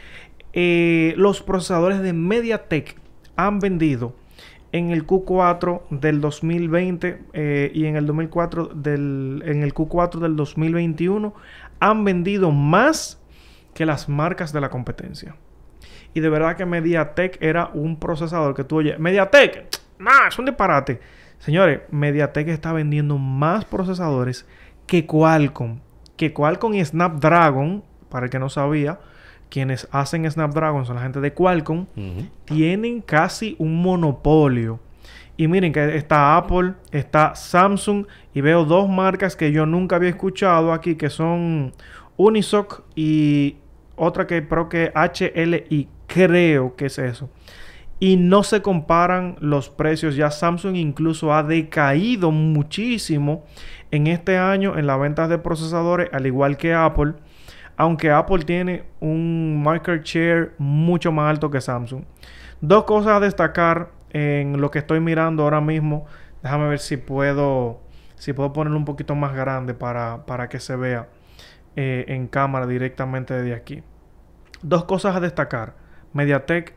eh, los procesadores de MediaTek han vendido en el Q4 del 2020 eh, y en el 2004 del en el Q4 del 2021 han vendido más que las marcas de la competencia. Y de verdad que MediaTek era un procesador que tú oyes. MediaTek, nah, es un disparate. Señores, MediaTek está vendiendo más procesadores que Qualcomm. Que Qualcomm y Snapdragon, para el que no sabía, quienes hacen Snapdragon son la gente de Qualcomm, tienen casi un monopolio. Y miren que está Apple, está Samsung y veo dos marcas que yo nunca había escuchado aquí que son Unisoc y otra que creo que HLI. Creo que es eso. Y no se comparan los precios. Ya Samsung incluso ha decaído muchísimo en este año en las ventas de procesadores, al igual que Apple. Aunque Apple tiene un market share mucho más alto que Samsung. Dos cosas a destacar en lo que estoy mirando ahora mismo. Déjame ver si puedo, si puedo ponerlo un poquito más grande para, para que se vea eh, en cámara directamente desde aquí. Dos cosas a destacar. Mediatek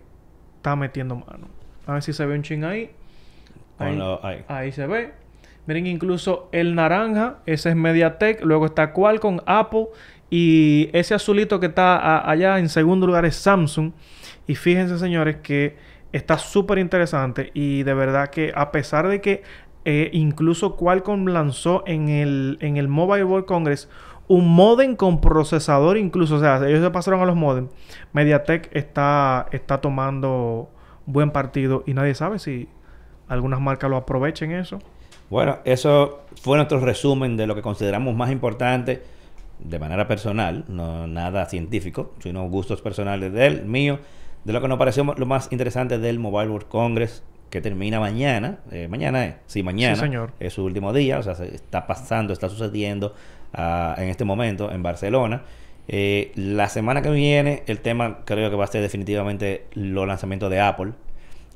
está metiendo mano. A ver si se ve un ching ahí. Ahí, se ve. Miren, incluso el naranja, ese es Mediatek. Luego está Qualcomm, Apple. Y ese azulito que está allá en segundo lugar es Samsung. Y fíjense, señores, que está súper interesante. Y de verdad que a pesar de que eh, incluso Qualcomm lanzó en el, en el Mobile World Congress un modem con procesador incluso. O sea, ellos se pasaron a los modems. MediaTek está, está tomando buen partido y nadie sabe si algunas marcas lo aprovechen eso. Bueno, eso fue nuestro resumen de lo que consideramos más importante de manera personal, no nada científico, sino gustos personales de él, mío, de lo que nos pareció lo más interesante del Mobile World Congress que termina mañana. Eh, mañana es, sí, mañana señor. es su último día, o sea, se está pasando, está sucediendo en este momento en Barcelona. Eh, la semana que viene el tema creo que va a ser definitivamente los lanzamientos de Apple.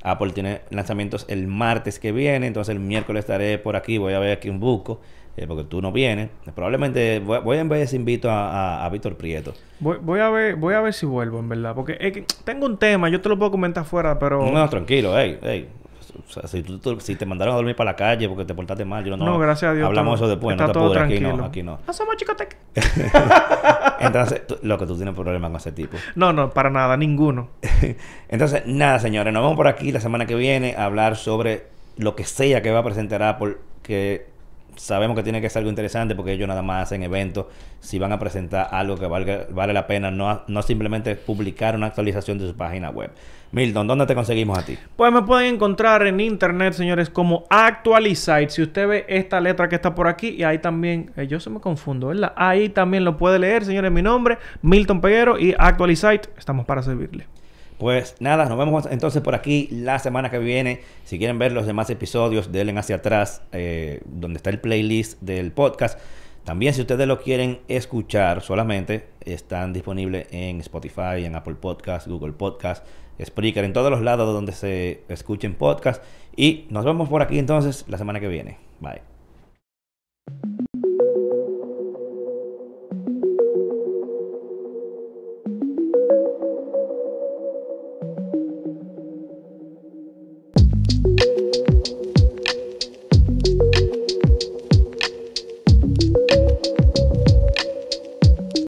Apple tiene lanzamientos el martes que viene, entonces el miércoles estaré por aquí, voy a ver aquí un buco, eh, porque tú no vienes. Probablemente voy, a ver si invito a, Víctor Prieto. Voy, a ver, voy a ver si vuelvo, en verdad, porque que tengo un tema, yo te lo puedo comentar fuera, pero... No, tranquilo, hey, hey, o sea, si, tú, si te mandaron a dormir para la calle porque te portaste mal, yo no. No, gracias a Dios. Hablamos eso después, no te todo Aquí no, aquí no. Hacemos chicotec. [LAUGHS] Entonces, lo que tú tienes problemas con ese tipo. No, no, para nada, ninguno. [LAUGHS] Entonces, nada, señores, nos vemos por aquí la semana que viene a hablar sobre lo que sea que va a presentar Apple, que sabemos que tiene que ser algo interesante porque ellos nada más hacen eventos si van a presentar algo que valga, vale la pena, no, no simplemente publicar una actualización de su página web. Milton, ¿dónde te conseguimos a ti? Pues me pueden encontrar en internet, señores, como Actualizite. Si usted ve esta letra que está por aquí, y ahí también, eh, yo se me confundo, ¿verdad? Ahí también lo puede leer, señores, mi nombre, Milton Peguero y Actualizite. Estamos para servirle. Pues nada, nos vemos entonces por aquí la semana que viene. Si quieren ver los demás episodios, denle hacia atrás, eh, donde está el playlist del podcast. También si ustedes lo quieren escuchar solamente, están disponibles en Spotify, en Apple Podcast, Google Podcast Spreaker, en todos los lados donde se escuchen podcasts. Y nos vemos por aquí entonces la semana que viene. Bye.